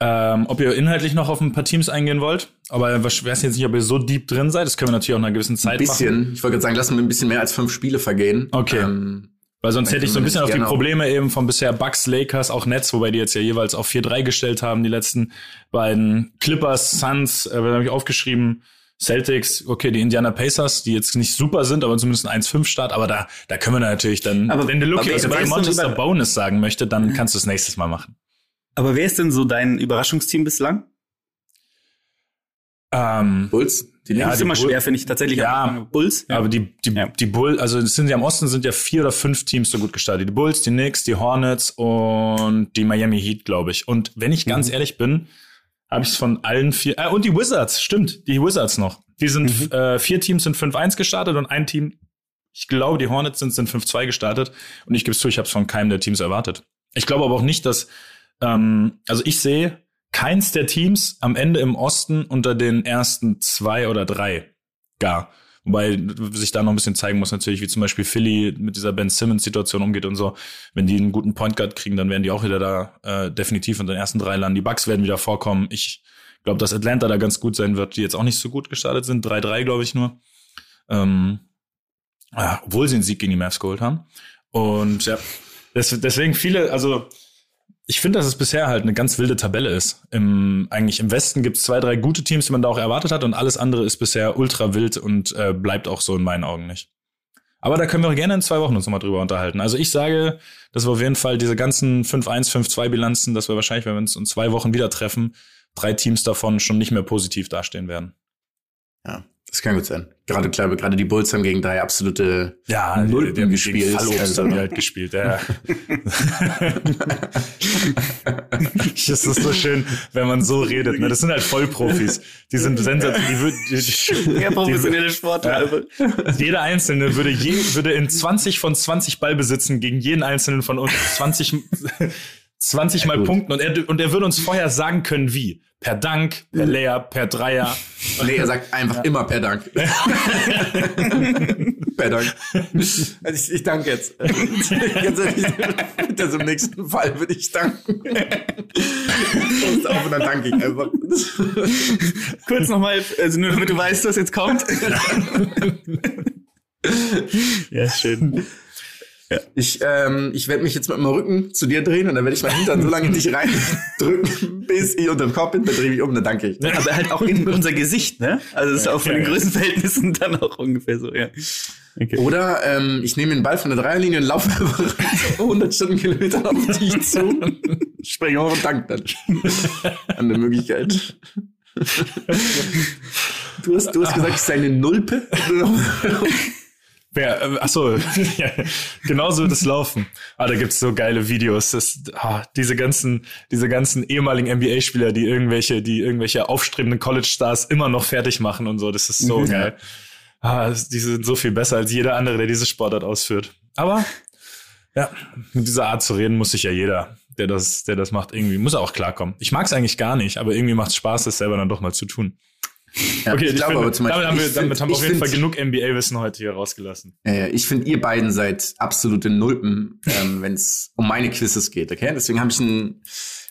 ähm, ob ihr inhaltlich noch auf ein paar Teams eingehen wollt. Aber ich weiß jetzt nicht, ob ihr so deep drin seid. Das können wir natürlich auch nach einer gewissen Zeit Ein machen. bisschen. Ich wollte gerade sagen, lassen wir ein bisschen mehr als fünf Spiele vergehen. Okay. Ähm, Weil sonst hätte ich so ein bisschen auf die Probleme eben von bisher Bucks, Lakers, auch Nets, wobei die jetzt ja jeweils auf 4-3 gestellt haben, die letzten beiden Clippers, Suns, äh, habe ich aufgeschrieben, Celtics, okay, die Indiana Pacers, die jetzt nicht super sind, aber zumindest ein 1-5-Start, aber da, da können wir natürlich dann, Aber- wenn der Lucky du, Monster über- Bonus sagen möchte, dann kannst du es nächstes Mal machen. Aber wer ist denn so dein Überraschungsteam bislang? Ähm, Bulls, die Ja, das ist die immer Bull- schwer, finde ich tatsächlich. Ja. Bulls. Aber die, die, Ja. die Bull, also es sind ja im Osten sind ja vier oder fünf Teams so gut gestartet. Die Bulls, die Knicks, die Hornets und die Miami Heat, glaube ich. Und wenn ich ganz ehrlich bin, habe ich es von allen vier. Äh, und die Wizards, stimmt, die Wizards noch. Die sind äh, vier Teams sind 5-1 gestartet und ein Team, ich glaube, die Hornets sind, sind 5-2 gestartet. Und ich gebe es zu, ich habe es von keinem der Teams erwartet. Ich glaube aber auch nicht, dass, ähm, also ich sehe keins der Teams am Ende im Osten unter den ersten zwei oder drei gar. Wobei sich da noch ein bisschen zeigen muss natürlich, wie zum Beispiel Philly mit dieser Ben Simmons-Situation umgeht und so. Wenn die einen guten Point Guard kriegen, dann werden die auch wieder da äh, definitiv unter den ersten drei landen. Die Bucks werden wieder vorkommen. Ich glaube, dass Atlanta da ganz gut sein wird, die jetzt auch nicht so gut gestartet sind. 3-3, glaube ich nur. Ähm, ja, obwohl sie einen Sieg gegen die Mavs geholt haben. Und ja, des, deswegen viele, also ich finde, dass es bisher halt eine ganz wilde Tabelle ist. Im, eigentlich im Westen gibt es zwei, drei gute Teams, die man da auch erwartet hat, und alles andere ist bisher ultra wild und äh, bleibt auch so in meinen Augen nicht. Aber da können wir gerne in zwei Wochen uns nochmal drüber unterhalten. Also ich sage, dass wir auf jeden Fall diese ganzen 5-1, 5-2 Bilanzen, dass wir wahrscheinlich, wenn wir uns in zwei Wochen wieder treffen, drei Teams davon schon nicht mehr positiv dastehen werden. Ja, das kann gut sein. Gerade klar, gerade die Bulls haben gegen drei absolute Ja, Nulpen die haben gespielt. Fallobst Also- haben die halt gespielt, ja. es ist so schön, wenn man so redet. Ne? Das sind halt Vollprofis. Die sind sensationell. Die, die, die, Ja, professionelle Sportler. Ja. Jeder Einzelne würde, je, würde in 20 von 20 Ballbesitzen gegen jeden Einzelnen von uns 20, 20 Mal gut. punkten und er, und er würde uns vorher sagen können, wie. Per Dank, per Layup, per Dreier. Nee, er sagt einfach immer per Dank. per Dank. Also ich, ich danke jetzt. Ganz ehrlich, das im nächsten Fall würde ich danken. Und auf und dann danke ich einfach. Kurz nochmal, also nur damit du weißt, was jetzt kommt. ja, schön. Ich, ähm, ich werde mich jetzt mit meinem Rücken zu dir drehen und dann werde ich meinen Hintern so lange in dich reindrücken, bis ich unter dem Kopf bin, dann drehe ich um, dann danke ich. Aber halt auch in unser Gesicht, ne? Also das ist auch von den Größenverhältnissen dann auch ungefähr so, ja. Okay. Oder ähm, ich nehme den Ball von der Dreierlinie und laufe einfach 100 Stundenkilometer auf dich zu. Springe auf und dank dann an der Möglichkeit. Du hast, du hast gesagt, es ist eine Nulpe. Wer, äh, achso, ja, genauso wird es laufen. Ah, da gibt's so geile Videos. Das, ah, diese ganzen, diese ganzen ehemaligen NBA-Spieler, die irgendwelche, die irgendwelche aufstrebenden College-Stars immer noch fertig machen und so. Das ist so Mhm. geil. Ah, die sind so viel besser als jeder andere, der diese Sportart ausführt. Aber ja, mit dieser Art zu reden muss sich ja jeder, der das, der das macht, irgendwie muss auch klarkommen. Ich mag es eigentlich gar nicht, aber irgendwie macht es Spaß, das selber dann doch mal zu tun. Ja, Okay, ich glaube finde, aber zum Beispiel, damit haben wir, damit find- haben wir auf jeden Fall find- genug NBA-Wissen heute hier rausgelassen. Äh, ich finde, ihr beiden seid absolute Nulpen, ähm, wenn es um meine Quizzes geht, okay? Deswegen habe ich ein,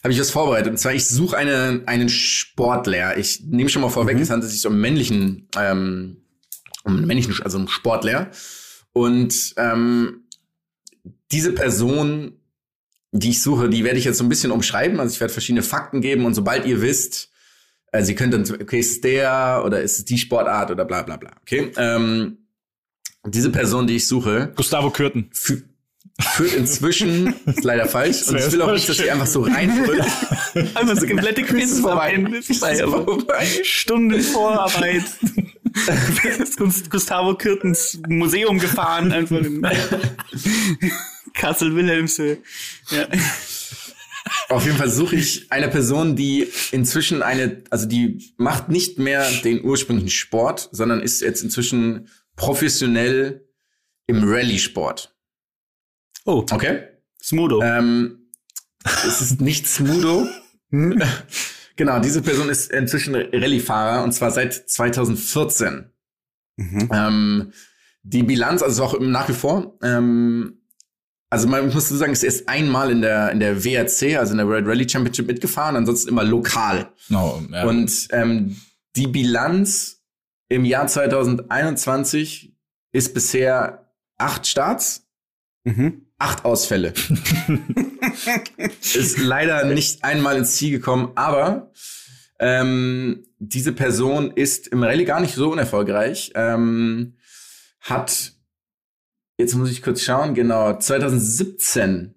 habe ich was vorbereitet. Und zwar, ich suche eine, einen Sportler. Ich nehme schon mal vorweg, es handelt sich um einen männlichen, ähm, um männlichen, also um Sportler. Und ähm, diese Person, die ich suche, die werde ich jetzt so ein bisschen umschreiben. Also ich werde verschiedene Fakten geben und sobald ihr wisst, also ihr könnt dann, okay, ist es der oder ist es die Sportart oder bla bla bla. Okay. Ähm, diese Person, die ich suche, Gustavo Kürten. fü führt inzwischen, ist leider falsch, und ich will auch nicht, dass sie einfach so reinrückt. Einfach so komplette Quiz vorbei. vorbei. Stunden Vorarbeit. Gustavo Kürtens Museum gefahren, einfach in Kassel-Wilhelmshöhe. Ja. Auf jeden Fall suche ich eine Person, die inzwischen eine, also die macht nicht mehr den ursprünglichen Sport, sondern ist jetzt inzwischen professionell im Rallye-Sport. Oh, Okay? Smudo. Ähm, es ist nicht Smudo. genau, diese Person ist inzwischen Rallye-Fahrer und zwar seit 2014. Mhm. Ähm, die Bilanz, also auch nach wie vor, ähm, also man muss so sagen, ist erst einmal in der, in der WRC, also in der World Rally Championship mitgefahren, ansonsten immer lokal. No, ja. Und ähm, die Bilanz im Jahr 2021 ist bisher acht Starts, Mhm. acht Ausfälle. ist leider nicht einmal ins Ziel gekommen, aber ähm, diese Person ist im Rallye gar nicht so unerfolgreich. Ähm, hat, jetzt muss ich kurz schauen, genau, 2017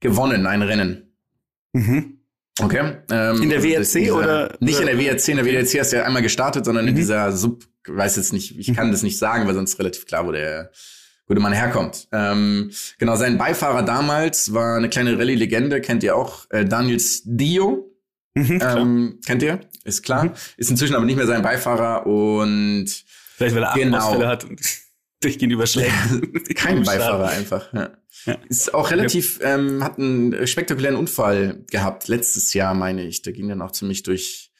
gewonnen, ein Rennen. Mhm. Okay. Ähm, In der also WRC dieser- oder- Nicht in der WRC, in der WRC hast du ja einmal gestartet, sondern in Mhm. dieser Sub, ich weiß jetzt nicht, ich kann das nicht sagen, weil sonst ist relativ klar, wo der gute Mann herkommt. Ähm, genau, sein Beifahrer damals war eine kleine Rallye-Legende, kennt ihr auch, äh, Daniel Dio. Mhm. Ähm, kennt ihr? Ist klar. Mhm. Ist inzwischen aber nicht mehr sein Beifahrer und Vielleicht, weil er genau. Ausfälle hat und durchgehend überschlägt. kein Beifahrer einfach. Ja. Ja. Ist auch relativ, ähm, hat einen spektakulären Unfall gehabt, letztes Jahr, meine ich. Der ging dann auch ziemlich durch,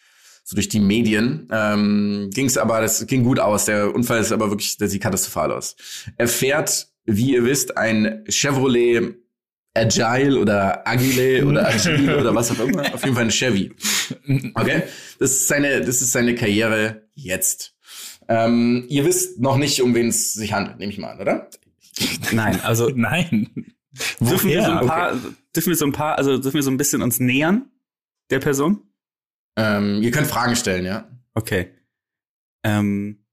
so durch die Medien. Ähm, ging es aber, das ging gut aus. Der Unfall ist aber wirklich, der sieht katastrophal aus. Er fährt, wie ihr wisst, ein Chevrolet Agile oder Agile oder Agile oder was auch immer. Auf jeden Fall ein Chevy. Okay? Das ist seine, das ist seine Karriere jetzt. Ähm, ihr wisst noch nicht, um wen es sich handelt, nehme ich mal an, oder? Nein, also Nein. dürfen wir, so ein paar, dürfen wir so ein paar, also dürfen wir so ein bisschen uns nähern der Person? Ähm, ihr könnt Fragen stellen, ja. Okay. Ähm,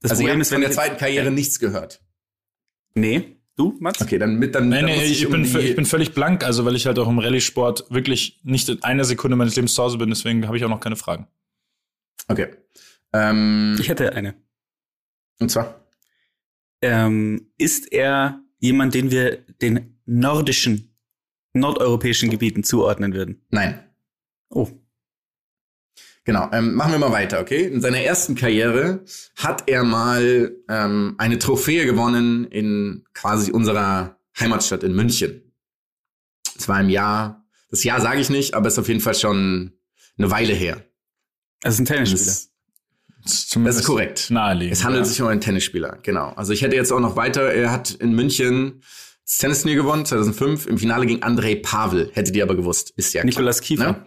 das also ihr Problem habt ist, von wenn der zweiten Karriere nichts gehört. Nee, du, Mats? Okay, dann mit dann, nee, muss ich, um bin, ich bin völlig blank, also weil ich halt auch im Rallye-Sport wirklich nicht eine Sekunde meines Lebens zu Hause bin, deswegen habe ich auch noch keine Fragen. Okay. Ähm, Ich hätte eine. und zwar Ähm, ist er jemand, den wir den nordischen, nordeuropäischen Gebieten zuordnen würden? nein. Oh. Genau, ähm, machen wir mal weiter, okay? In seiner ersten Karriere hat er mal ähm, eine Trophäe gewonnen in quasi unserer Heimatstadt in München. Es war im Jahr, das Jahr sage ich nicht, aber es ist auf jeden Fall schon eine Weile her. Also ein Tennisspieler. Das, Das ist korrekt. Naheliegend. Es handelt ja. sich um einen Tennisspieler, genau. Also ich hätte jetzt auch noch weiter, er hat in München das Tennisturnier gewonnen, 2005, im Finale gegen Andrei Pavel, hättet ihr aber gewusst, ist ja klar, Nikolas Kiefer. Ne?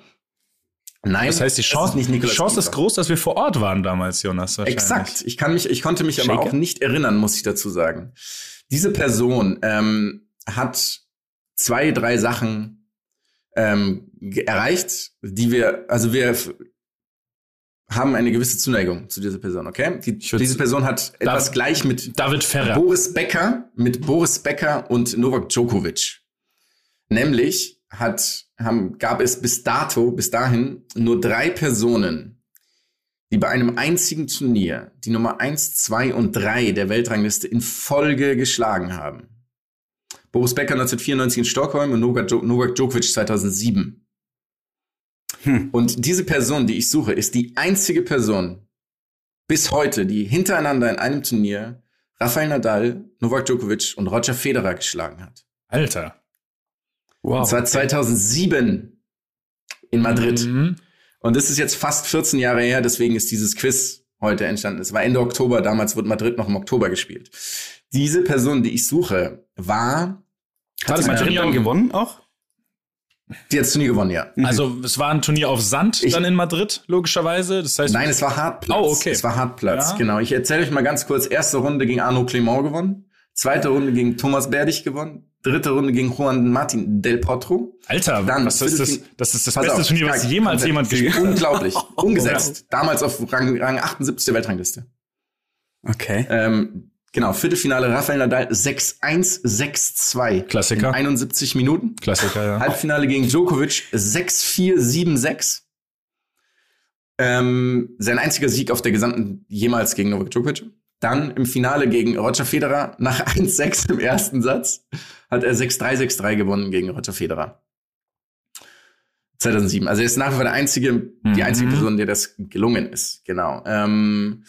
Nein. Das heißt, die Chance, ist nicht die Chance ist groß, dass wir vor Ort waren damals, Jonas. Exakt. Ich kann mich, ich konnte mich aber Shaker? auch nicht erinnern, muss ich dazu sagen. Diese Person ähm, hat zwei, drei Sachen ähm, erreicht, die wir, also wir haben eine gewisse Zuneigung zu dieser Person, okay? Die, diese Person hat etwas gleich mit David Ferrer. Boris Becker, mit Boris Becker und Novak Djokovic. Nämlich hat, haben, gab es bis dato, bis dahin nur drei Personen, die bei einem einzigen Turnier die Nummer eins, zwei und drei der Weltrangliste in Folge geschlagen haben. Boris Becker 1994 in Stockholm und Novak Djokovic 2007. Hm. Und diese Person, die ich suche, ist die einzige Person bis heute, die hintereinander in einem Turnier Rafael Nadal, Novak Djokovic und Roger Federer geschlagen hat. Alter. Wow. Und zwar 2007 in Madrid. Mhm. Und das ist jetzt fast 14 Jahre her, deswegen ist dieses Quiz heute entstanden. Es war Ende Oktober, damals wurde Madrid noch im Oktober gespielt. Diese Person, die ich suche, war, Hat das Ähm, Madrid dann gewonnen auch? Die hat das Turnier gewonnen, ja. Also es war ein Turnier auf Sand Ich- dann in Madrid, logischerweise. Das heißt, Nein, es war Hartplatz. Oh, okay. Es war Hartplatz, Ja. genau. Ich erzähle euch mal ganz kurz. Erste Runde gegen Arno Clement gewonnen. Zweite Runde gegen Thomas Berdig gewonnen. Dritte Runde gegen Juan Martin Del Potro. Alter, Dann was ist das? Das ist das Pass beste auf, Turnier, was jemals jemand gespielt hat. Unglaublich. Umgesetzt. Damals auf Rang, Rang 78 der Weltrangliste. Okay. Ähm, genau, Viertelfinale Rafael Nadal 6-1, 6-2. Klassiker. In 71 Minuten. Klassiker, ja. Halbfinale gegen Djokovic 6-4, 7-6. Ähm, sein einziger Sieg auf der gesamten jemals gegen Novak Djokovic. Dann im Finale gegen Roger Federer nach 1-6 im ersten Satz hat er 6-3, 6-3 gewonnen gegen Roger Federer. 2007. Also er ist nach wie vor der einzige, die Mhm. einzige Person, der das gelungen ist. Genau. Ähm,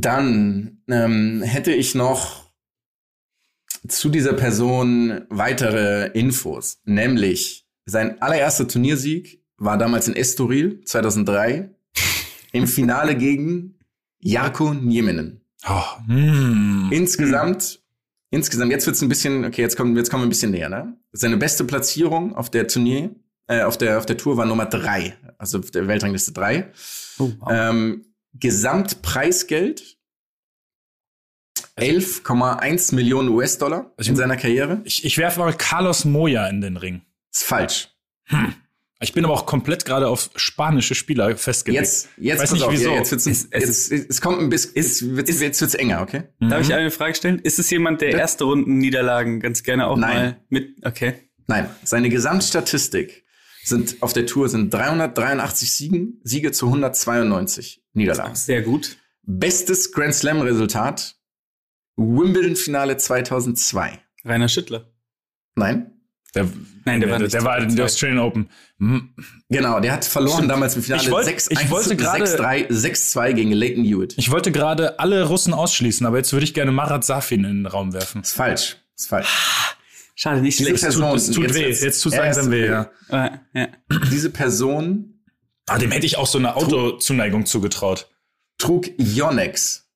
dann ähm, hätte ich noch zu dieser Person weitere Infos, nämlich sein allererster Turniersieg war damals in Estoril 2003 im Finale gegen Jarko Nieminen. Oh, mm. Insgesamt, insgesamt, jetzt wird's ein bisschen, okay, jetzt kommen, jetzt kommen wir ein bisschen näher, ne? Seine beste Platzierung auf der Turnier, äh, auf der, auf der Tour war Nummer drei, also auf der Weltrangliste drei. Oh, wow. Ähm, Gesamtpreisgeld 11,1 Millionen US-Dollar Also in seiner Karriere. Ich, ich werfe mal Carlos Moya in den Ring. Ist falsch. Ich bin aber auch komplett gerade auf spanische Spieler festgelegt. Jetzt, jetzt, Weiß nicht auf, wieso. Ja, jetzt wird's, Es- es jetzt, es kommt ein bisschen, es wird, jetzt wird's enger, okay? Darf Mhm. ich eine Frage stellen? Ist es jemand, der erste Runden Niederlagen ganz gerne auch Nein. mal mit? Okay. Nein, seine Gesamtstatistik sind auf der Tour sind 383 Siegen, Siege zu 192 Niederlagen. Sehr gut. Bestes Grand Slam Resultat Wimbledon Finale 2002. Rainer Schüttler. Nein? Der, Nein, der war der, nicht der war in der 2002. Australian Open. Hm. Genau, der hat verloren damals im Finale Ich wollt- 6 ich wollte gerade- 6-3, 6-2 gegen Leighton Hewitt. Ich wollte gerade alle Russen ausschließen, aber jetzt würde ich gerne Marat Safin in den Raum werfen. Ist falsch. Ist falsch. Schade, nicht Diese schlecht. Person, Es tut jetzt weh, wird's- jetzt tut Ja, langsam es- weh, ja. Ja. Diese Person Ah, dem hätte ich auch so eine Autozuneigung zugetraut. trug Yonex.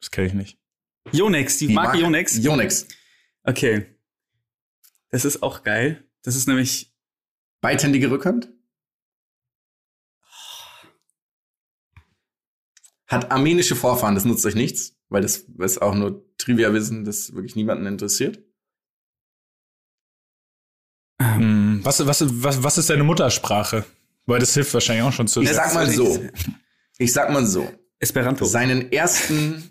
Das kenne ich nicht. Yonex, die, Die Marke Yonex. Yonex. Okay. Das ist auch geil. Das ist nämlich Beidhändige Rückhand. Hat armenische Vorfahren, das nutzt euch nichts, weil das ist auch nur Trivia-Wissen, das wirklich niemanden interessiert. Was, was, was, was ist deine Muttersprache? Weil das hilft wahrscheinlich auch schon zu. Ich sag mal so. Ich sag mal so. Esperanto. Seinen ersten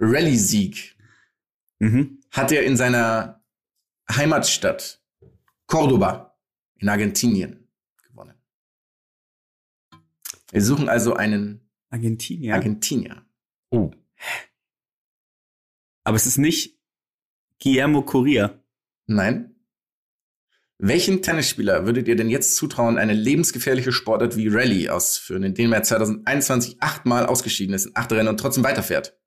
Rallye-Sieg Mhm. hat er in seiner Heimatstadt Cordoba in Argentinien gewonnen. Wir suchen also einen Argentinien. Argentinier. Oh. Aber es ist nicht Guillermo Correa. Nein. Welchen Tennisspieler würdet ihr denn jetzt zutrauen, eine lebensgefährliche Sportart wie Rallye auszuführen, in dem er 2021 achtmal ausgeschieden ist in acht Rennen und trotzdem weiterfährt?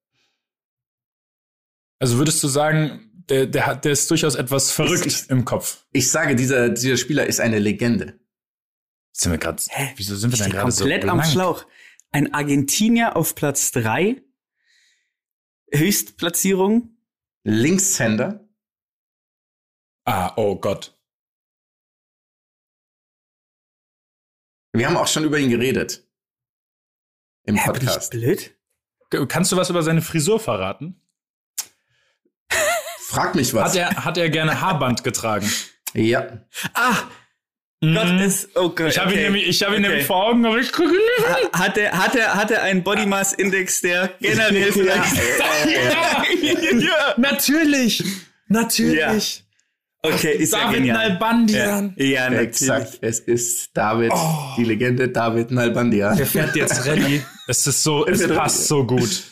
Also würdest du sagen, der, der, hat, der ist durchaus etwas verrückt ich- im Kopf. Ich sage, dieser, dieser Spieler ist eine Legende. Sind wir gerade. Hä? Wieso sind wir Ich denn gerade so komplett am? Schlauch. Ein Argentinier auf Platz drei. Höchstplatzierung. Linkshänder, Ah, oh Gott. Wir haben auch schon über ihn geredet. Im Hä, bin ich Podcast. blöd? Kannst du was über seine Frisur verraten? Frag mich was. Hat er, hat er gerne Haarband getragen? ja. Ah, Gott ist, oh Gott. Mhm. Ich habe okay. ihn, nämlich, ich hab ihn Okay. nämlich vor Augen, aber ich kriege ihn nicht. Ha- Hat er, hat er, hat er einen Body Mass Index, der generell vielleicht. ja. Natürlich. Natürlich. Okay, ist ja David genial. Nalbandian. Ja, ja natürlich. Exakt. Es ist David, Oh. die Legende David Nalbandia. Der fährt jetzt Rallye. Es ist so, es passt so gut.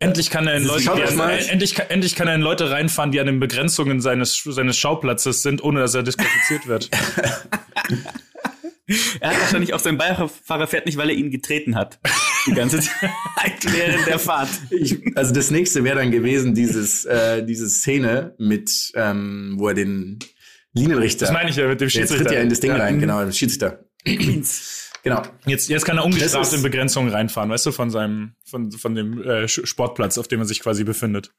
Endlich kann er in Leute, an, äh, endlich, kann- endlich kann er in Leute reinfahren, die an den Begrenzungen seines, seines Schauplatzes sind, ohne dass er disqualifiziert wird. Er hat wahrscheinlich auch sein Beifahrer fährt nicht, weil er ihn getreten hat. Die ganze Zeit während der Fahrt. Ich, also das nächste wäre dann gewesen, dieses, äh, diese Szene mit, ähm, wo er den Linienrichter. Das meine ich ja mit dem der tritt Schiedsrichter. ja in das Ding Ja. rein, genau, der Schiedsrichter. genau. Jetzt, jetzt kann er ungestraft in Begrenzungen reinfahren, weißt du, von seinem, von, von dem äh, Sportplatz, auf dem er sich quasi befindet.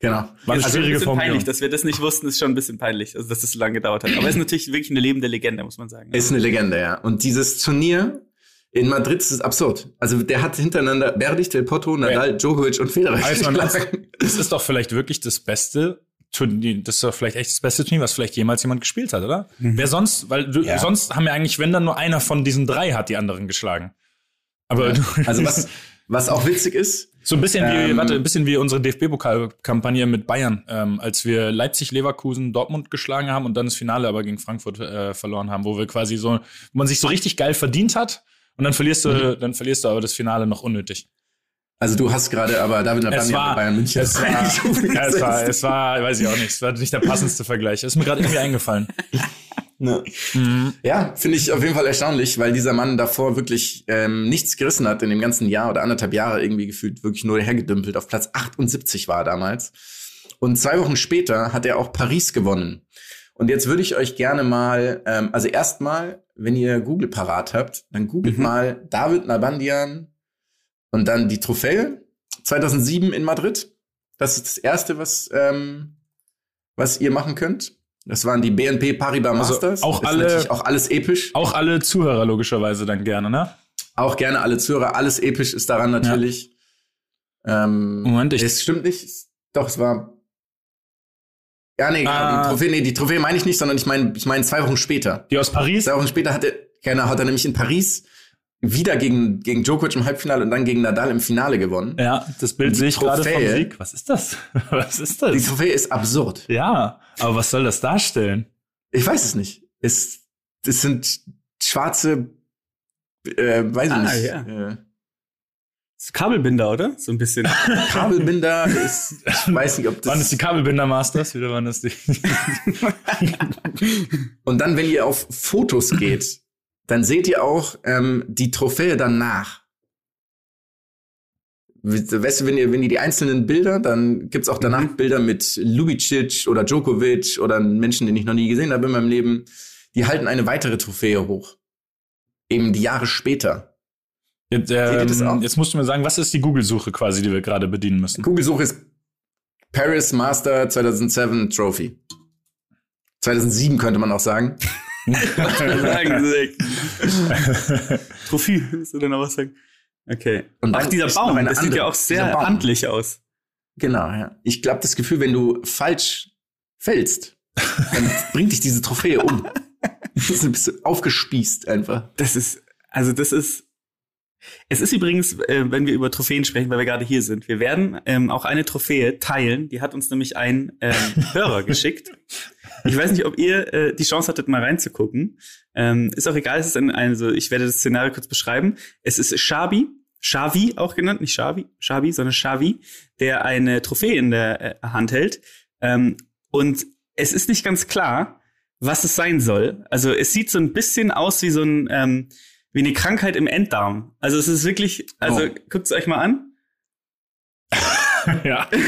Genau. War eine Also ein bisschen peinlich, dass wir das nicht wussten, ist schon ein bisschen peinlich, also dass das so lange gedauert hat. Aber er ist natürlich wirklich eine lebende Legende, muss man sagen. Ist eine Legende, ja. Und dieses Turnier in Madrid ist absurd. Also der hat hintereinander Berdig, Del Potro, Nadal, Djokovic und Federer Also, das, geschlagen. das ist doch vielleicht wirklich das beste Turnier, das ist doch vielleicht echt das beste Turnier, was vielleicht jemals jemand gespielt hat, oder? Wer sonst, weil du, Ja. sonst haben wir eigentlich, wenn dann nur einer von diesen drei hat die anderen geschlagen. Aber du, Also was, was auch witzig ist, so ein bisschen wie, Ähm, warte, ein bisschen wie unsere DFB-Pokalkampagne mit Bayern, ähm, als wir Leipzig, Leverkusen, Dortmund geschlagen haben und dann das Finale aber gegen Frankfurt äh, verloren haben, wo wir quasi so, wo man sich so richtig geil verdient hat und dann verlierst du, Mhm. dann verlierst du aber das Finale noch unnötig. also du hast gerade aber David war, bei Bayern München. es war, ja, es war, es war, weiß ich auch nicht, es war nicht der passendste Vergleich. Ist mir gerade irgendwie eingefallen. Ne. Ja, finde ich auf jeden Fall erstaunlich, weil dieser Mann davor wirklich ähm, nichts gerissen hat in dem ganzen Jahr oder anderthalb Jahre irgendwie gefühlt wirklich nur hergedümpelt. Auf Platz 78 war er damals. Und zwei Wochen später hat er auch Paris gewonnen. Und jetzt würde ich euch gerne mal, ähm, also erstmal, wenn ihr Google parat habt, dann googelt Mhm. mal David Nalbandian und dann die Trophäe 2007 in Madrid. Das ist das erste, was ähm, was ihr machen könnt. Das waren die BNP Paribas Also Masters. auch Ist alle- auch alles episch. Auch alle Zuhörer logischerweise dann gerne, ne? Auch gerne alle Zuhörer. Alles episch ist daran natürlich. Ähm, Moment, ich- Es stimmt nicht. Doch, es war. Ja, nee, genau, Ah. die Trophäe, nee, die Trophäe meine ich nicht, sondern ich meine, ich meine zwei Wochen später. Die aus Paris. Zwei Wochen später hat er, genau, hat er nämlich in Paris wieder gegen, gegen Djokovic im Halbfinale und dann gegen Nadal im Finale gewonnen. Ja, das Bild Die sehe ich gerade vom Trophäe. Sieg. Was ist das? Was ist Die das? Trophäe ist absurd. Ja, aber was soll das darstellen? Ich weiß es nicht. Es, es sind schwarze, äh, weiß ich Ah, nicht. ja. Äh, Kabelbinder, oder? So ein bisschen. Kabelbinder ist, ich weiß nicht, ob das. Waren es die Kabelbinder Masters? Wieder waren das die? Und dann, wenn ihr auf Fotos geht, dann seht ihr auch ähm, die Trophäe danach. Weißt du, wenn ihr, wenn ihr die einzelnen Bilder, dann gibt's auch danach Bilder mit Lubicic oder Djokovic oder Menschen, den ich noch nie gesehen habe in meinem Leben. Die halten eine weitere Trophäe hoch. Eben die Jahre später. Jetzt, ähm, jetzt musst du mir sagen, was ist die Google-Suche quasi, die wir gerade bedienen müssen? Google-Suche ist Paris Master 2007 Trophy. 2007 könnte man auch sagen. sagen Sie. Trophie, willst du denn noch was sagen? Okay. Und Ach, dieser ist Baum, das sieht andere- ja auch sehr handlich aus. Genau, ja. Ich glaube, das Gefühl, wenn du falsch fällst, dann bringt dich diese Trophäe um. Du bist aufgespießt einfach. Das ist, also das ist, es ist übrigens, äh, wenn wir über Trophäen sprechen, weil wir gerade hier sind, wir werden ähm, auch eine Trophäe teilen. Die hat uns nämlich ein ähm, Hörer geschickt. Ich weiß nicht, ob ihr äh, die Chance hattet, mal reinzugucken. Ähm, ist auch egal, es ist ein, also ich werde das Szenario kurz beschreiben. Es ist Shabi, Shavi auch genannt, nicht Shavi, Shabi, sondern Shavi, der eine Trophäe in der äh, Hand hält. Ähm, und es ist nicht ganz klar, was es sein soll. Also es sieht so ein bisschen aus wie so ein ähm, wie eine Krankheit im Enddarm. Also es ist wirklich, also Oh. guckt es euch mal an. ja.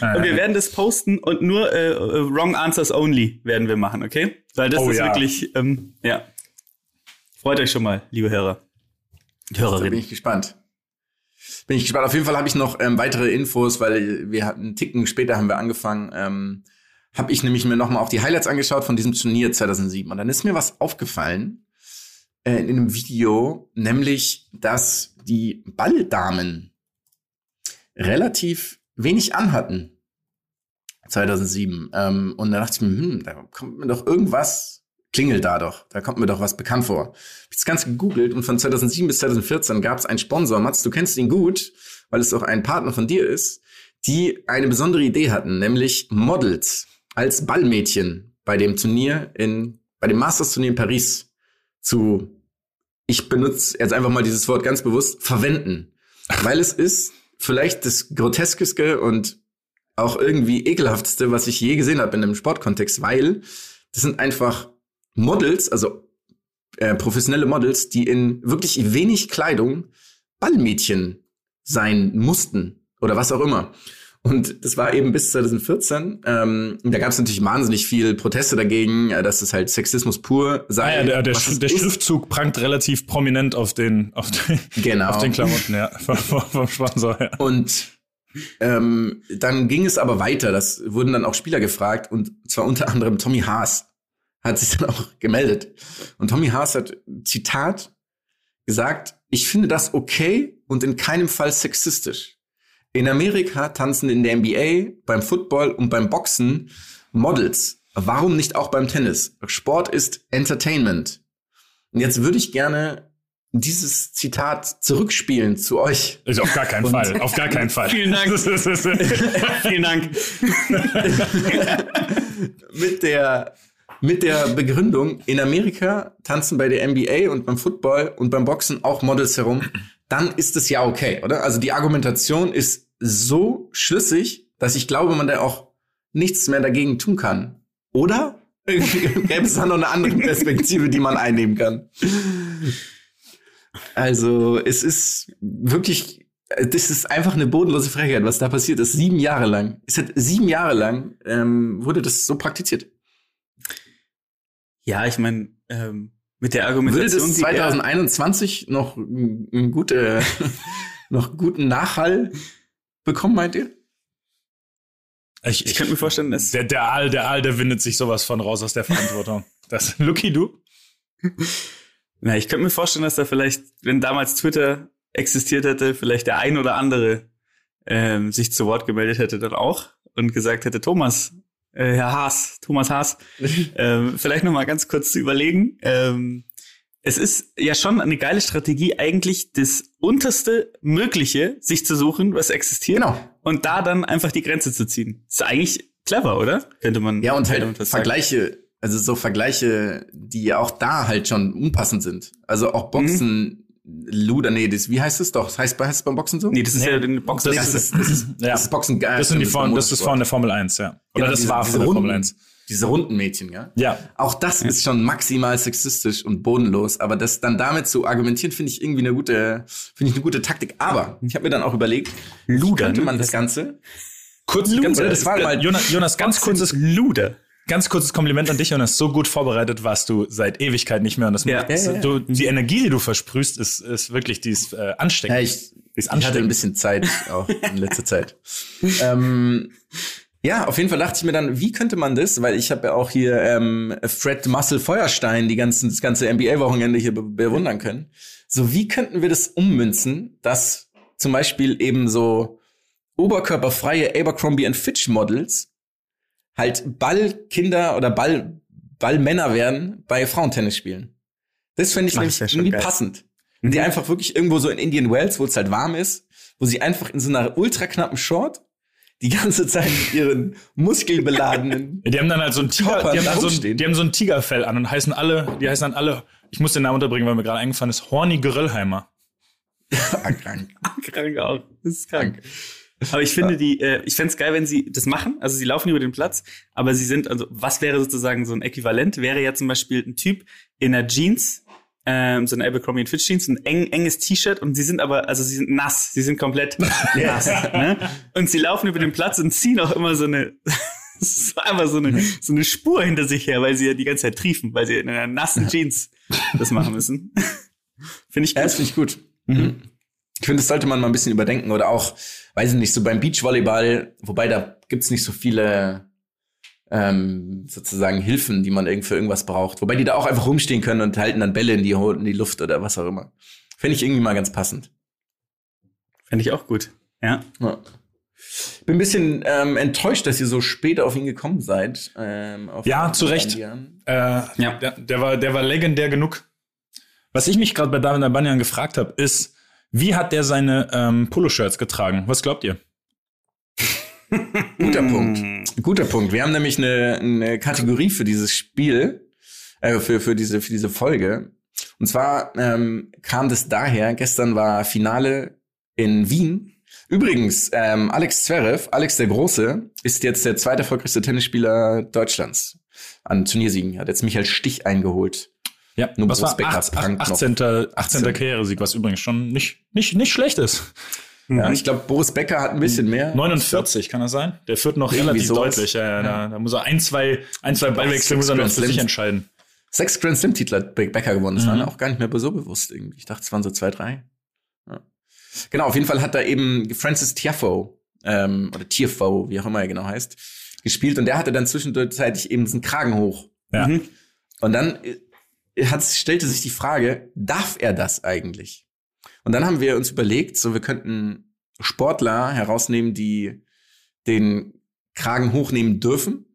Und wir werden das posten und nur äh, äh, Wrong Answers Only werden wir machen, okay? Weil das Oh ist ja. wirklich, ähm, ja. Freut euch schon mal, liebe Hörer. Und Da bin Hörerinnen. ich gespannt. Bin ich gespannt. Auf jeden Fall habe ich noch ähm, weitere Infos, weil wir hatten einen Ticken später haben wir angefangen. Ähm, habe ich nämlich mir noch mal auch die Highlights angeschaut von diesem Turnier 2007 und dann ist mir was aufgefallen äh, in einem Video, nämlich dass die Balldamen relativ wenig anhatten 2007. Ähm, und da dachte ich mir, hm, da kommt mir doch irgendwas, klingelt da doch, da kommt mir doch was bekannt vor. Ich das Ganze gegoogelt und von 2007 bis 2014 gab es einen Sponsor, Mats, du kennst ihn gut, weil es auch ein Partner von dir ist, die eine besondere Idee hatten, nämlich Models als Ballmädchen bei dem Turnier in, bei dem Masters-Turnier in Paris zu, ich benutze jetzt einfach mal dieses Wort ganz bewusst, verwenden. Weil es ist vielleicht das Groteskeste und auch irgendwie ekelhafteste, was ich je gesehen habe in einem Sportkontext, weil das sind einfach Models, also äh, professionelle Models, die in wirklich wenig Kleidung Ballmädchen sein mussten oder was auch immer. Und das war eben bis 2014. Ähm, da gab es natürlich wahnsinnig viel Proteste dagegen, äh, dass es halt Sexismus pur sei. Ah ja, der, der, es der. Schriftzug prangt relativ prominent auf den, auf den, Genau. auf den Klamotten, ja, vom, vom Sponsor, ja. Und ähm, dann ging es aber weiter. Das wurden dann auch Spieler gefragt und zwar unter anderem Tommy Haas hat sich dann auch gemeldet. Und Tommy Haas hat Zitat gesagt: Ich finde das okay und in keinem Fall sexistisch. In Amerika tanzen in der NBA, beim Football und beim Boxen Models. Warum nicht auch beim Tennis? Sport ist Entertainment. Und jetzt würde ich gerne dieses Zitat zurückspielen zu euch. Also auf gar keinen Fall, auf gar keinen Fall. Vielen Dank. Ist- ist- Vielen Dank. mit der mit der Begründung, in Amerika tanzen bei der NBA und beim Football und beim Boxen auch Models herum, dann ist es ja okay, oder? Also die Argumentation ist so schlüssig, dass ich glaube, man da auch nichts mehr dagegen tun kann. Oder? Gäbe es da noch eine andere Perspektive, die man einnehmen kann? Also, es ist wirklich, das ist einfach eine bodenlose Frechheit, was da passiert ist. Sieben Jahre lang. Es hat sieben Jahre lang ähm, wurde das so praktiziert. Ja, ich meine, ähm, mit der Würde Argumentation, das die er- 2021 noch einen gute, noch guten Nachhall bekommen, meint ihr? Ich, ich könnte mir vorstellen, dass der, der Aal, der Aal, der windet sich sowas von raus aus der Verantwortung. Das, Lucky, du? Na, ich könnte mir vorstellen, dass da vielleicht, wenn damals Twitter existiert hätte, vielleicht der ein oder andere ähm, sich zu Wort gemeldet hätte dann auch und gesagt hätte, Thomas, äh, Herr Haas, Thomas Haas, ähm, vielleicht noch mal ganz kurz zu überlegen. Ähm, es ist ja schon eine geile Strategie, eigentlich das unterste Mögliche sich zu suchen, was existiert, Genau. und da dann einfach die Grenze zu ziehen. ist eigentlich clever, oder? Könnte man. Ja, und halt sagen. Vergleiche, also so Vergleiche, die auch da halt schon unpassend sind. Also auch Boxen, Luder, nee, das, wie heißt es doch? Das heißt, heißt es beim Boxen so? Nee, das ist ja den Boxen. das, ist, das, ist, Ja. das ist Boxen geil. Das, sind die das ist von der Formel 1, ja. Oder Genau, das diese- war diese von der Runden, Formel 1. Diese runden Mädchen, ja? Ja. Auch das ist schon maximal sexistisch und bodenlos, aber das dann damit zu argumentieren, finde ich irgendwie eine gute, finde ich eine gute Taktik. Aber ich habe mir dann auch überlegt, Luder, könnte ne? man das Ganze? Kurz, ganz, Luder, das war mal- Jonas, Jonas, ganz kurzes, Luder. Ganz kurzes Kompliment an dich, Jonas. So gut vorbereitet warst du seit Ewigkeit nicht mehr. Und das, Ja. das, Ja, ja, ja. Du, die Energie, die du versprühst, ist, ist wirklich, die ist äh, ansteckend. Ja, ich, ist ich hatte ein bisschen Zeit auch in letzter Zeit. ähm, ja, auf jeden Fall dachte ich mir dann, wie könnte man das, weil ich habe ja auch hier ähm, Fred Muscle Feuerstein die ganzen, das ganze NBA-Wochenende hier be bewundern können. So, wie könnten wir das ummünzen, dass zum Beispiel eben so oberkörperfreie Abercrombie and Fitch Models halt Ballkinder oder Ball Ballmänner werden bei Frauentennis spielen. Das fände ich Ach, nämlich schon irgendwie geil. passend. Die einfach wirklich irgendwo so in Indian Wells, wo es halt warm ist, wo sie einfach in so einer ultra knappen Short die ganze Zeit mit ihren muskelbeladenen Ja, Die haben dann halt so ein Tiger, die haben, dann so ein, die haben so ein Tigerfell an und heißen alle, die heißen dann alle, ich muss den Namen unterbringen, weil mir gerade eingefallen ist, Horny Grillheimer. Ah, krank. Krank auch. Das ist krank. Aber ich finde die, äh, ich fände es geil, wenn sie das machen. Also sie laufen über den Platz, aber sie sind, also was wäre sozusagen so ein Äquivalent? Wäre ja zum Beispiel ein Typ in einer Jeans, ähm, so eine Abercrombie Fitch Jeans, ein eng, enges T-Shirt und sie sind aber, also sie sind nass, sie sind komplett nass. Ne? Und sie laufen über den Platz und ziehen auch immer so eine, so einfach so eine, so eine Spur hinter sich her, weil sie ja die ganze Zeit triefen, weil sie in einer nassen Jeans das machen müssen. Finde ich Ja, gut. das finde ich gut. Mhm. Ich finde, das sollte man mal ein bisschen überdenken oder auch, weiß ich nicht, so beim Beachvolleyball, wobei da gibt's nicht so viele ähm, sozusagen Hilfen, die man irgend für irgendwas braucht. Wobei die da auch einfach rumstehen können und halten dann Bälle in die, in die Luft oder was auch immer. Finde ich irgendwie mal ganz passend. Finde ich auch gut. Ja. Ja. Bin ein bisschen ähm, enttäuscht, dass ihr so spät auf ihn gekommen seid. Ähm, auf Ja, zu Recht. Äh, Ja. der, der, war, der war legendär genug. Was ich mich gerade bei David Abanyan gefragt habe, ist, wie hat der seine ähm, Poloshirts getragen? Was glaubt ihr? Guter Mm. Punkt. Guter Punkt. Wir haben nämlich eine, eine Kategorie für dieses Spiel, äh, für, für, diese, für diese Folge. Und zwar ähm, kam das daher, gestern war Finale in Wien. Übrigens, ähm, Alex Zverev, Alex der Große, ist jetzt der zweite erfolgreichste Tennisspieler Deutschlands an Turniersiegen. Hat jetzt Michael Stich eingeholt. Ja, Nur was war Boris Becker acht, prangt noch. 18. 18. 18. Karrieresieg, was übrigens schon nicht, nicht, nicht schlecht ist. Ja, ich glaube, Boris Becker hat ein bisschen mehr. 49, kann das sein? Der führt noch Irgendwie relativ sowas. deutlich. Ja, ja, Da, da muss er ein, zwei, ein, zwei Ballwechsel muss er noch für sich entscheiden. Sechs Grand Slam Titel hat Be- Becker gewonnen. Das war Mhm. mir auch gar nicht mehr so bewusst irgendwie. Ich dachte, es waren so zwei, drei. Ja. Genau, auf jeden Fall hat da eben Francis Tiafoe, ähm, oder Tiafoe, wie auch immer er genau heißt, gespielt und der hatte dann zwischenzeitlich eben diesen Kragen hoch. Ja. Mhm. Und dann äh, hat, stellte sich die Frage, darf er das eigentlich? Und dann haben wir uns überlegt, so wir könnten Sportler herausnehmen, die den Kragen hochnehmen dürfen,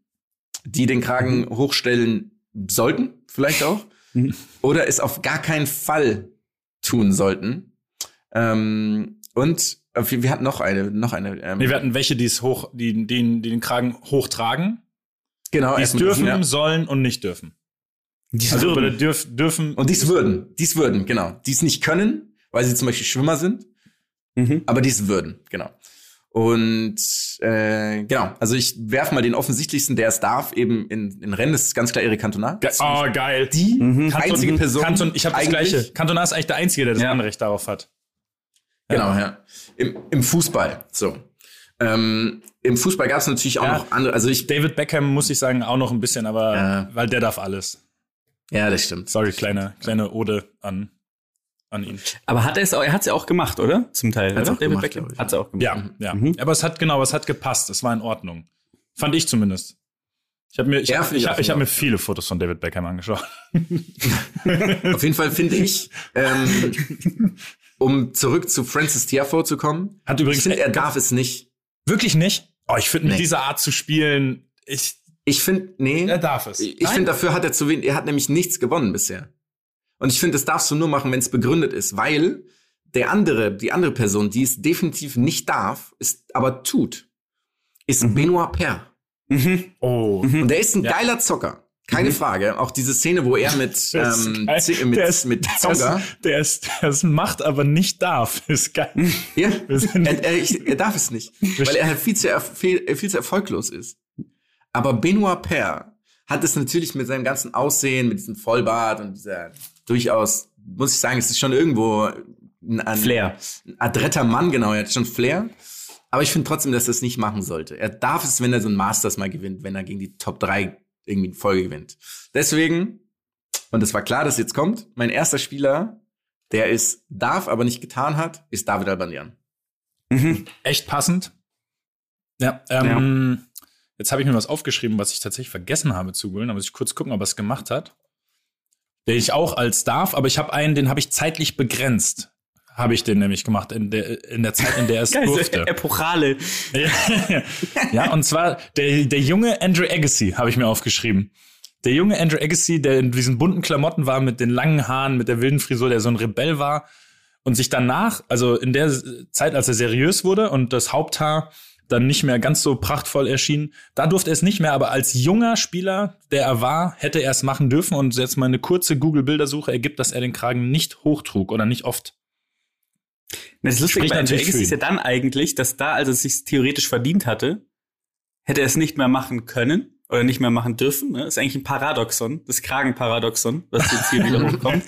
die den Kragen hochstellen sollten, vielleicht auch, Mhm. oder es auf gar keinen Fall tun sollten. Ähm, und äh, wir wir hatten noch eine, noch eine. Ähm, Nee, wir hatten welche, die es hoch, die, die, die den Kragen hochtragen, genau, die es dürfen, ja. sollen und nicht dürfen. Die Also würden. dürf, dürfen Und dies würden, dies würden, genau. Dies nicht können, weil sie zum Beispiel Schwimmer sind, Mhm. aber dies würden, genau. Und äh, genau, also ich werfe mal den offensichtlichsten, der es darf, eben in, in Rennen, das ist ganz klar Erik Cantona. Ge oh, geil. Die Mhm. einzige Person. Kanton, ich habe das eigentlich- gleiche. Cantona ist eigentlich der Einzige, der das Ja. Anrecht darauf hat. Genau, ja. Im, im Fußball, so. Ähm, Im Fußball gab es natürlich auch Ja. noch andere, also ich, David Beckham muss ich sagen auch noch ein bisschen, aber Ja. weil der darf alles. Ja, das stimmt. Sorry, kleine kleine Ode an an ihn. Aber hat er es auch, er hat es ja auch gemacht, oder? Zum Teil, Hat's oder? auch gemacht, ich, Hat es auch gemacht. Ja, ja. Mhm. Aber es hat genau, es hat gepasst. Es war in Ordnung. Fand ich zumindest. Ich habe mir ich Ja, hab, ich ich hab, ich hab mir viele Fotos von David Beckham angeschaut. Auf jeden Fall finde ich, ähm, um zurück zu Francis Tiafoe zu kommen, Hat ich übrigens finde, er darf es nicht. wirklich nicht. Oh, ich finde mit Nee. dieser Art zu spielen, ich Ich finde, nee. er darf es. Ich finde, dafür hat er zu wenig, er hat nämlich nichts gewonnen bisher. Und ich finde, das darfst du nur machen, wenn es begründet ist, weil der andere, die andere Person, die es definitiv nicht darf, ist aber tut, ist Benoit Paire. Mhm. Oh. Und der ist ein Ja. geiler Zocker. Keine Frage. Auch diese Szene, wo er mit, ähm, mit, der ist, mit ist, der ist, der ist macht, aber nicht darf. Ist geil. Ja, er, er, ich, er darf es nicht, weil er halt viel zu, viel, viel zu erfolglos ist. Aber Benoit Paire hat es natürlich mit seinem ganzen Aussehen, mit diesem Vollbart und dieser durchaus, muss ich sagen, es ist schon irgendwo ein, ein, Flair. ein adretter Mann, genau, er hat schon Flair. Aber ich finde trotzdem, dass er es nicht machen sollte. Er darf es, wenn er so ein Masters mal gewinnt, wenn er gegen die Top 3 irgendwie in Folge gewinnt. Deswegen, und es war klar, dass jetzt kommt, mein erster Spieler, der es darf, aber nicht getan hat, ist David Albanian. Mhm. Echt passend. Ja, ähm, jetzt habe ich mir was aufgeschrieben, was ich tatsächlich vergessen habe zu googeln. Da muss ich kurz gucken, ob er es gemacht hat. Den ich auch als darf, aber ich habe einen, den habe ich zeitlich begrenzt. Habe ich den nämlich gemacht in der, in der Zeit, in der er es Geil, durfte. Epochale. ja, und zwar der, der junge Andrew Agassi habe ich mir aufgeschrieben. Der junge Andrew Agassi, der in diesen bunten Klamotten war, mit den langen Haaren, mit der wilden Frisur, der so ein Rebell war und sich danach, also in der Zeit, als er seriös wurde und das Haupthaar dann nicht mehr ganz so prachtvoll erschien, da durfte er es nicht mehr, aber als junger Spieler, der er war, hätte er es machen dürfen und jetzt mal eine kurze Google-Bildersuche ergibt, dass er den Kragen nicht hochtrug oder nicht oft. Das Lustige Spricht bei natürlich ist ja dann eigentlich, dass da, als er es sich theoretisch verdient hatte, hätte er es nicht mehr machen können oder nicht mehr machen dürfen. Ne? ist eigentlich ein Paradoxon, das Kragenparadoxon, was jetzt hier wieder hochkommt.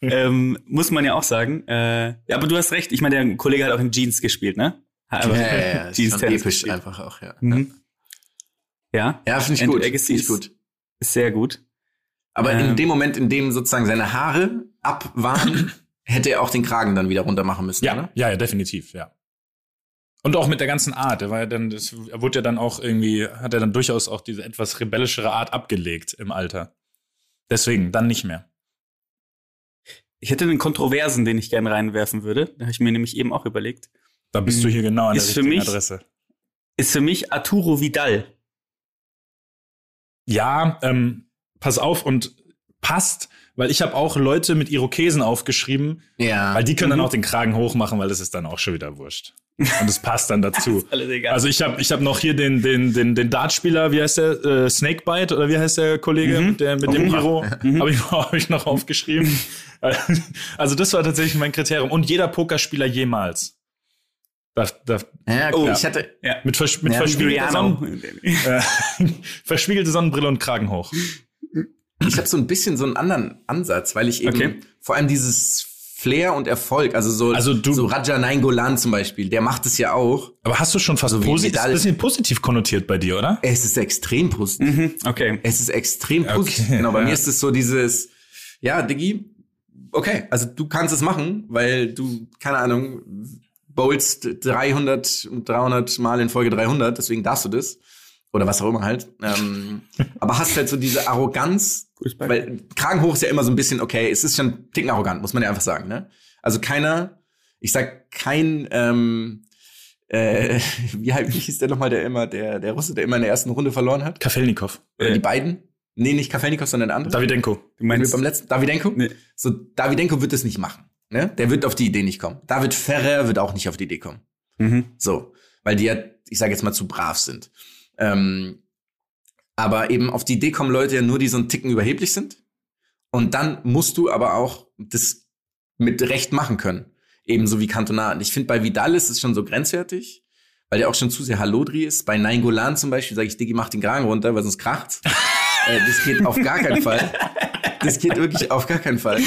ähm, muss man ja auch sagen. Äh, ja, aber du hast recht. Ich meine, der Kollege hat auch in Jeans gespielt, ne? Aber ist Jeans schon Tennis episch gespielt. einfach auch, ja. Mhm. Ja, Ja, finde ich Andrew gut. Agassi ich ist- gut. ist sehr gut. Aber in Ähm. dem Moment, in dem sozusagen seine Haare ab waren, hätte er auch den Kragen dann wieder runter machen müssen, Ja, oder? ja, ja, definitiv, ja. Und auch mit der ganzen Art. Er war ja dann, das, er wurde ja dann auch irgendwie, hat er dann durchaus auch diese etwas rebellischere Art abgelegt im Alter. Deswegen, dann nicht mehr. Ich hätte einen Kontroversen, den ich gerne reinwerfen würde. Da habe ich mir nämlich eben auch überlegt. Da bist du hier genau an Ist der für richtigen mich- Adresse. Ist für mich Arturo Vidal. Ja, ähm, pass auf und passt, weil ich habe auch Leute mit Irokesen aufgeschrieben, Ja. weil die können Mhm. dann auch den Kragen hochmachen, weil das ist dann auch schon wieder wurscht. Und es passt dann dazu. Alles egal. Also ich habe ich hab noch hier den den den den Dartspieler, wie heißt der äh, Snakebite oder wie heißt der Kollege Mhm. mit der mit dem Oh. Iro, habe ich hab ich noch aufgeschrieben. also das war tatsächlich mein Kriterium und jeder Pokerspieler jemals. Da, da, ja, Oh, okay. ich hatte, ja. mit, vers mit Ja, verspiegelter. Sonnen, äh, verspiegelte Sonnenbrille und Kragen hoch. ich habe so ein bisschen so einen anderen Ansatz, weil ich eben Okay. vor allem dieses Flair und Erfolg, also so, Also du- so Raja Nainggolan zum Beispiel, der macht es ja auch. Aber hast du schon fast So Vidal. ein bisschen positiv konnotiert bei dir, oder? Es ist extrem positiv. Mhm, okay. Es ist extrem Okay, positiv. genau, bei ja. mir ist es so dieses, ja, Diggi, okay, also du kannst es machen, weil du, keine Ahnung, bowlst 300, und 300 Mal in Folge 300, deswegen darfst du das. Oder was auch immer halt. Ähm, aber hast halt so diese Arroganz, weil Kragen hoch ist ja immer so ein bisschen, okay, es ist schon ein Ticken arrogant, muss man ja einfach sagen, ne? Also keiner, ich sag kein, ähm, äh, wie, wie hieß der nochmal, der immer, der, der Russe, der immer in der ersten Runde verloren hat? Kafelnikov. Oder die beiden? Nee, nicht Kafelnikov, sondern der andere. Davidenko. Du meinst, beim letzten Davidenko? Nee. So, Davidenko wird es nicht machen. Ne? Der wird auf die Idee nicht kommen. David Ferrer wird auch nicht auf die Idee kommen. mhm. So, weil die ja, ich sage jetzt mal, zu brav sind. Ähm, aber eben auf die Idee kommen Leute ja nur, die so einen Ticken überheblich sind. Und dann musst du aber auch das mit Recht machen können. Ebenso wie Cantona. Und ich finde, bei Vidal ist es schon so grenzwertig, weil der auch schon zu sehr Halodri ist. Bei Nainggolan zum Beispiel sage ich, Diggi, mach den Kragen runter, weil sonst kracht's. äh, das geht auf gar keinen Fall. Das geht wirklich auf gar keinen Fall.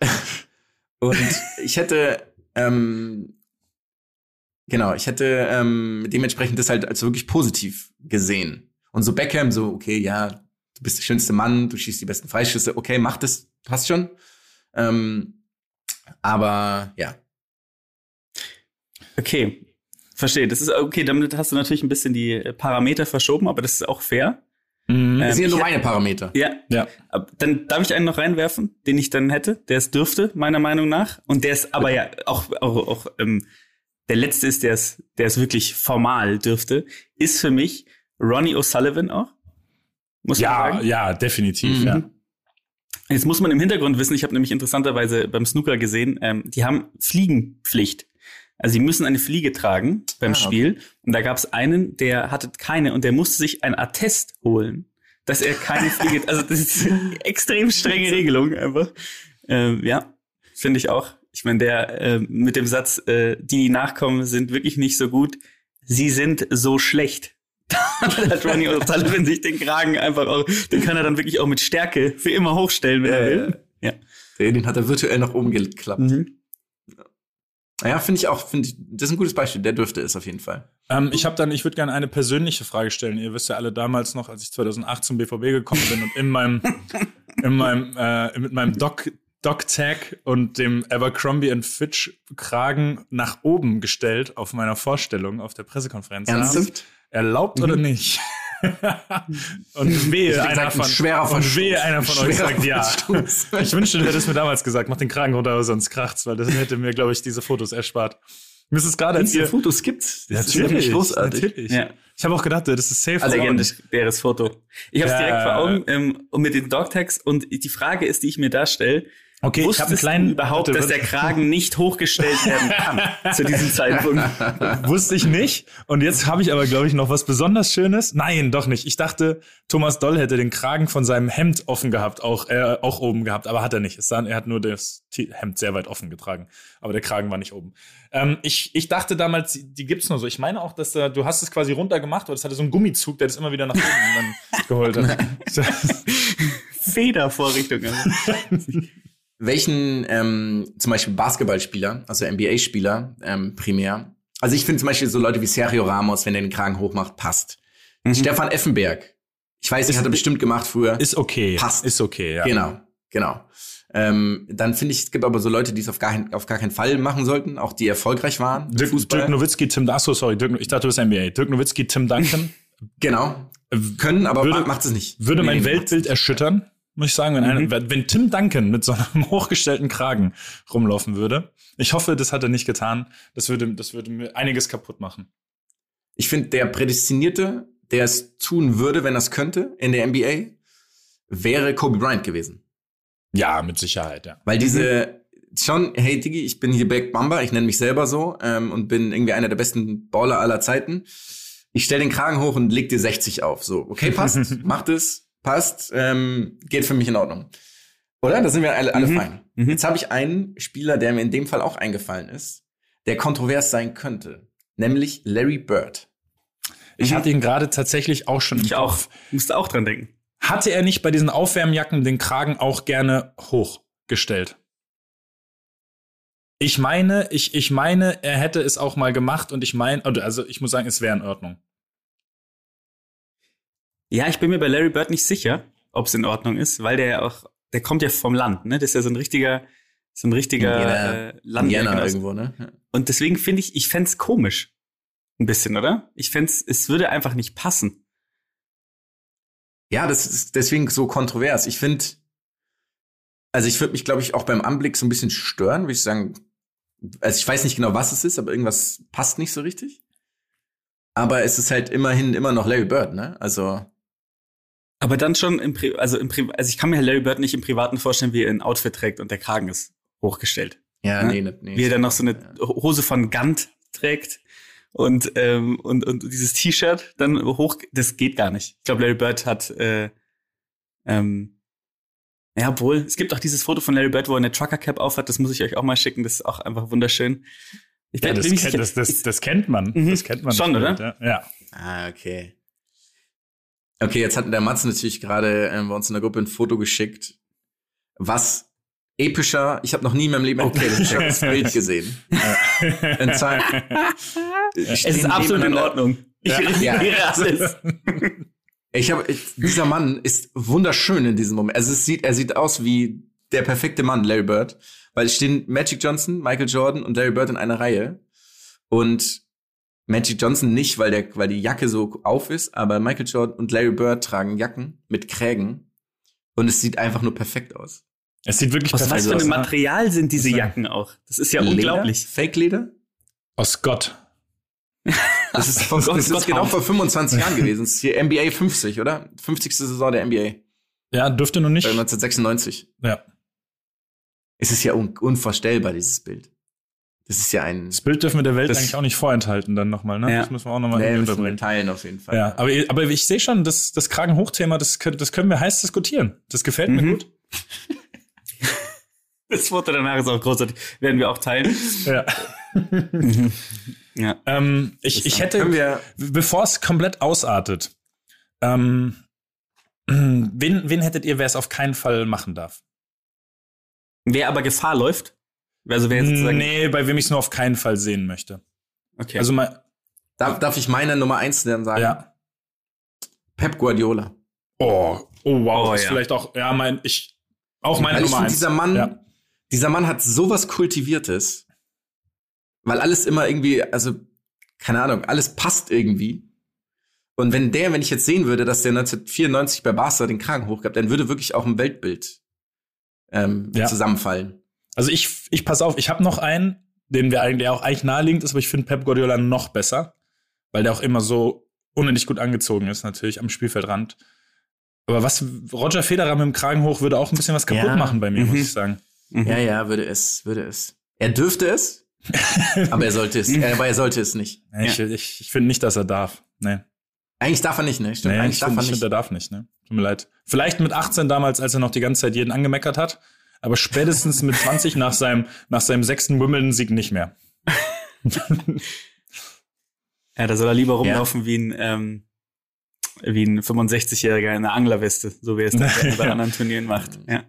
Und ich hätte, ähm, genau, ich hätte ähm, dementsprechend das halt als wirklich positiv gesehen. Und so Beckham, so, okay, ja, du bist der schönste Mann, du schießt die besten Freischüsse, okay, mach das, passt schon. Ähm, aber ja, Okay. Verstehe. Das ist okay. Damit hast du natürlich ein bisschen die Parameter verschoben, aber das ist auch fair. Mhm. das Ähm, sind ja nur meine Parameter. Ja. Ja. Dann darf ich einen noch reinwerfen, den ich dann hätte. Der es dürfte, meiner Meinung nach. Und der ist aber ja auch, auch, auch ähm, der letzte ist, der es, der es wirklich formal dürfte, ist für mich Ronnie O'Sullivan auch. Muss man Ja, sagen. ja, definitiv, Mhm. ja. Jetzt muss man im Hintergrund wissen, ich habe nämlich interessanterweise beim Snooker gesehen, ähm, die haben Fliegenpflicht. Also sie müssen eine Fliege tragen beim Ah, okay. Spiel. Und da gab es einen, der hatte keine und der musste sich ein Attest holen, dass er keine Fliege. Also das ist eine extrem strenge Regelung einfach. Ähm, ja, finde ich auch. Ich meine, der äh, mit dem Satz, äh, die, die nachkommen, sind wirklich nicht so gut. Sie sind so schlecht. da hat Ronnie O'Sullivan sich den Kragen einfach auch, den kann er dann wirklich auch mit Stärke für immer hochstellen, wenn er will. Ja. Den den hat er virtuell nach oben geklappt. Mhm. Naja, finde ich auch, finde ich, das ist ein gutes Beispiel, der dürfte es auf jeden Fall. Ähm, ich habe dann, ich würde gerne eine persönliche Frage stellen. Ihr wisst ja alle damals noch, als ich 2008 zum BVB gekommen bin und in meinem, in meinem, äh, mit meinem Doc, Doc Tag und dem Abercrombie and Fitch Kragen nach oben gestellt auf meiner Vorstellung auf der Pressekonferenz. Ernsthaft? Erlaubt oder nicht? und wehe einer ein von, schwerer und wehe einer von euch sagt ja. Ich wünschte, du hättest mir damals gesagt, mach den Kragen runter, sonst kracht's, weil das hätte mir, glaube ich, diese Fotos erspart. Mir ist es gerade, als Diese ihr, Fotos gibt's. Das ist Natürlich, wirklich großartig. Natürlich. Ja. Ich habe auch gedacht, das ist safe. Also legendäres Foto. Ich habe es Ja. direkt vor Augen ähm, und mit den Dogtags und die Frage ist, die ich mir da stelle, Okay, ich habe einen kleinen überhaupt, dass der. Kragen nicht hochgestellt werden kann zu diesem Zeitpunkt? Wusste ich nicht. Und jetzt habe ich aber, glaube ich, noch was besonders Schönes. Nein, doch nicht. Ich dachte, Thomas Doll hätte den Kragen von seinem Hemd offen gehabt, auch, äh, auch oben gehabt, aber hat er nicht. Sah, er hat nur das Hemd sehr weit offen getragen. Aber der Kragen war nicht oben. Ähm, ich, ich dachte damals, die gibt's nur so. Ich meine auch, dass äh, du hast es quasi runtergemacht, aber das hatte so einen Gummizug, der das immer wieder nach oben dann geholt hat. Federvorrichtung. Welchen ähm, zum Beispiel Basketballspieler, also NBA-Spieler ähm, primär, also ich finde zum Beispiel so Leute wie Sergio Ramos, wenn er den Kragen hochmacht, passt. Mhm. Stefan Effenberg, ich weiß, das hat er bestimmt gemacht früher. Ist okay. Passt. Ist okay, ja. Genau, genau. Ähm, dann finde ich, es gibt aber so Leute, die es auf gar, auf gar keinen Fall machen sollten, auch die erfolgreich waren. Dirk. Dirk Nowitzki, Tim, so, sorry, Dirk, ich dachte, du bist NBA. Dirk Nowitzki, Tim Duncan. Genau. Können, aber Würde- macht es nicht. Würde mein Nee, Weltbild erschüttern, muss ich sagen, wenn, Mhm. einer, wenn Tim Duncan mit so einem hochgestellten Kragen rumlaufen würde. Ich hoffe, das hat er nicht getan. Das würde, das würde mir einiges kaputt machen. Ich finde, der Prädestinierte, der es tun würde, wenn er es könnte, in der NBA, wäre Kobe Bryant gewesen. Ja, mit Sicherheit, ja. Weil diese schon, hey Digi, ich bin hier Back Bamba, ich nenne mich selber so ähm, und bin irgendwie einer der besten Baller aller Zeiten. Ich stell den Kragen hoch und leg dir 60 auf. So, okay, passt, macht es, passt, ähm, geht für mich in Ordnung. Oder? Da sind wir alle, alle Mhm. fein. Mhm. Jetzt habe ich einen Spieler, der mir in dem Fall auch eingefallen ist, der kontrovers sein könnte, nämlich Larry Bird. Ich Mhm. hatte ihn gerade tatsächlich auch schon im Ich auch. Musste auch dran denken. Hatte er nicht bei diesen Aufwärmjacken den Kragen auch gerne hochgestellt? Ich meine, ich, ich meine, er hätte es auch mal gemacht und ich meine, also ich muss sagen, es wäre in Ordnung. Ja, ich bin mir bei Larry Bird nicht sicher, ob es in Ordnung ist, weil der ja auch, der kommt ja vom Land, ne? Das ist ja so ein richtiger, so ein richtiger äh. Indiana irgendwo, ne? Ja. Und deswegen finde ich, ich fänd's komisch. Ein bisschen, oder? Ich fänd's, es würde einfach nicht passen. Ja, das ist deswegen so kontrovers. Ich finde, also ich würde mich, glaube ich, auch beim Anblick so ein bisschen stören, würde ich sagen. Also ich weiß nicht genau, was es ist, aber irgendwas passt nicht so richtig. Aber es ist halt immerhin immer noch Larry Bird, ne? Also Aber dann schon im Pri also im Pri also ich kann mir Larry Bird nicht im Privaten vorstellen, wie er ein Outfit trägt und der Kragen ist hochgestellt. ja, Ne? nee, nee, nee. wie er dann noch so eine Hose von Gant trägt und ähm, und und dieses T-Shirt dann hoch das geht gar nicht. Ich glaube Larry Bird hat äh, ähm, ja, obwohl, es gibt auch dieses Foto von Larry Bird, wo er eine Trucker Cap aufhat, das muss ich euch auch mal schicken, das ist auch einfach wunderschön. Ich Ja, bin das, sicher. das, das, das kennt man. Mhm. Das kennt man. Schon, oder? Ja. Ah, okay. Okay, jetzt hat der Matze natürlich gerade ähm, bei uns in der Gruppe ein Foto geschickt, was epischer, ich habe noch nie in meinem Leben ein Okay. das Bild gesehen. In Zahlen. es ist absolut in Ordnung. Ich Ja. alles. Ich habe dieser Mann ist wunderschön in diesem Moment. Also es sieht, er sieht aus wie der perfekte Mann, Larry Bird, weil es stehen Magic Johnson, Michael Jordan und Larry Bird in einer Reihe und Magic Johnson nicht, weil der, weil die Jacke so auf ist, aber Michael Jordan und Larry Bird tragen Jacken mit Krägen und es sieht einfach nur perfekt aus. Es sieht wirklich Aus was perfekt für aus. einem ne? Material sind diese ist- Jacken auch? Das ist ja Leder? unglaublich. Fake Leder? Aus Gott. Das ist, vor, Gott, das ist Gott, genau Haut. vor 25 Jahren gewesen. Das ist hier NBA 50, oder? 50. Saison der NBA. Ja, dürfte noch nicht. Äh, 1996. Ja. Es ist ja un unvorstellbar, dieses Bild. Das ist ja ein Das Bild dürfen wir der Welt eigentlich auch nicht vorenthalten dann nochmal, ne? Ja. Das müssen wir auch nochmal Nee, unterbringen. teilen auf jeden Fall. Ja, aber, aber ich sehe schon, das, das Kragenhochthema, das, können- das können wir heiß diskutieren. Das gefällt mir Mhm. gut. Das Foto danach ist auch großartig. Werden wir auch teilen. Ja. Ja. Ähm, ich, ich hätte, bevor es komplett ausartet, ähm, wen, wen hättet ihr, wer es auf keinen Fall machen darf? Wer aber Gefahr läuft? Also wer sozusagen. Nee, bei wem ich es nur auf keinen Fall sehen möchte. Okay. Also mal, darf, darf ich meine Nummer eins dann sagen? ja. Pep Guardiola. Oh, oh wow, Oh, ist ja. vielleicht auch, ja, mein, ich, auch meine Weil Nummer eins. dieser Mann, Ja. dieser Mann hat sowas Kultiviertes, weil alles immer irgendwie, also, keine Ahnung, alles passt irgendwie. Und wenn der, wenn ich jetzt sehen würde, dass der 1994 bei Barca den Kragen hochgab, dann würde wirklich auch ein Weltbild ähm, Ja. zusammenfallen. Also ich, ich pass auf, ich habe noch einen, den wir eigentlich, der auch eigentlich naheliegend ist, aber ich finde Pep Guardiola noch besser, weil der auch immer so unendlich gut angezogen ist, natürlich am Spielfeldrand. Aber was Roger Federer mit dem Kragen hoch würde auch ein bisschen was kaputt Ja. machen bei mir, muss Mhm. ich sagen. Mhm. Ja, ja, würde es, würde es. Er dürfte es, aber er sollte es, äh, aber er sollte es nicht. Nee, Ich, ich, ich finde nicht, dass er darf. Nee. Eigentlich darf er nicht, ne? Stimmt, nee eigentlich ich darf finde, er ich nicht. find, er darf nicht, ne? Tut mir leid. Vielleicht mit 18 damals, als er noch die ganze Zeit jeden angemeckert hat, aber spätestens mit 20 nach seinem, nach seinem sechsten Wimbledon-Sieg nicht mehr. Ja, da soll er lieber rumlaufen wie ein, ähm, wie ein 65-Jähriger in einer Anglerweste, so wie er es dann bei Ja. anderen Turnieren macht. Ja.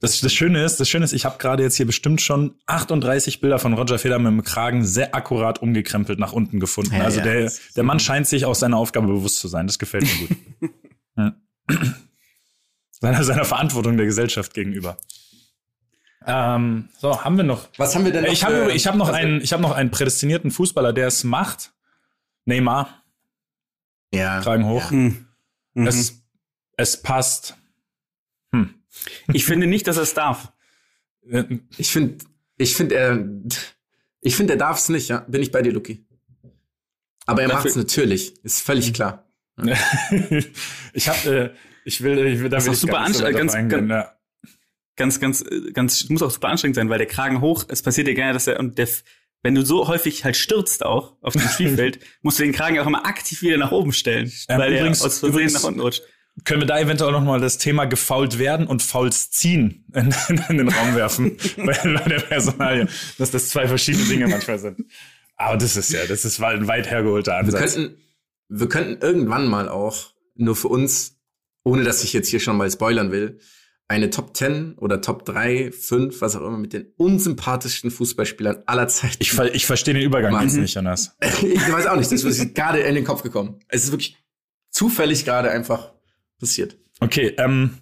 Das, das Schöne ist, das Schöne ist, ich habe gerade jetzt hier bestimmt schon 38 Bilder von Roger Federer mit dem Kragen sehr akkurat umgekrempelt nach unten gefunden. Ja, also ja, der, der Mann scheint sich auch seiner Aufgabe bewusst zu sein. Das gefällt mir gut. ja. Seiner, seiner Verantwortung der Gesellschaft gegenüber. Ähm, so, haben wir noch. Was haben wir denn noch? Ich habe hab noch, einen, ich hab noch einen prädestinierten Fußballer, der es macht. Neymar, Ja. Kragen hoch. Hm. Mhm. Es, es passt. Hm. Ich finde nicht, dass er es darf. Äh, Ich finde, ich finde, er, ich finde, er darf es nicht, ja. Bin ich bei dir, Luki. Aber er macht es natürlich. Ist völlig klar. ich habe, äh, ich will, ich will da Das will ist ich super gar nicht so weit anstrengend, drauf ganz- eingehen, ja. Ganz, ganz, äh, ganz, muss auch super anstrengend sein, weil der Kragen hoch, es passiert ja gerne, dass er, und der, wenn du so häufig halt stürzt auch auf dem Spielfeld, musst du den Kragen auch immer aktiv wieder nach oben stellen, Ähm, weil übrigens- er aus Versehen übrigens- nach unten rutscht. Können wir da eventuell noch mal das Thema gefault werden und Fouls ziehen in, in den Raum werfen bei, bei der Personalie, dass das zwei verschiedene Dinge manchmal sind. Aber das ist ja, das ist ein weit hergeholter Wir Ansatz. könnten, wir könnten irgendwann mal auch, nur für uns, ohne dass ich jetzt hier schon mal spoilern will, eine Top 10 oder Top 3, 5, was auch immer, mit den unsympathischsten Fußballspielern aller Zeiten. Ich, ver- ich verstehe den Übergang Mann. jetzt nicht, Jonas. ich weiß auch nicht, das ist gerade in den Kopf gekommen. Es ist wirklich zufällig gerade einfach passiert. Okay, ähm,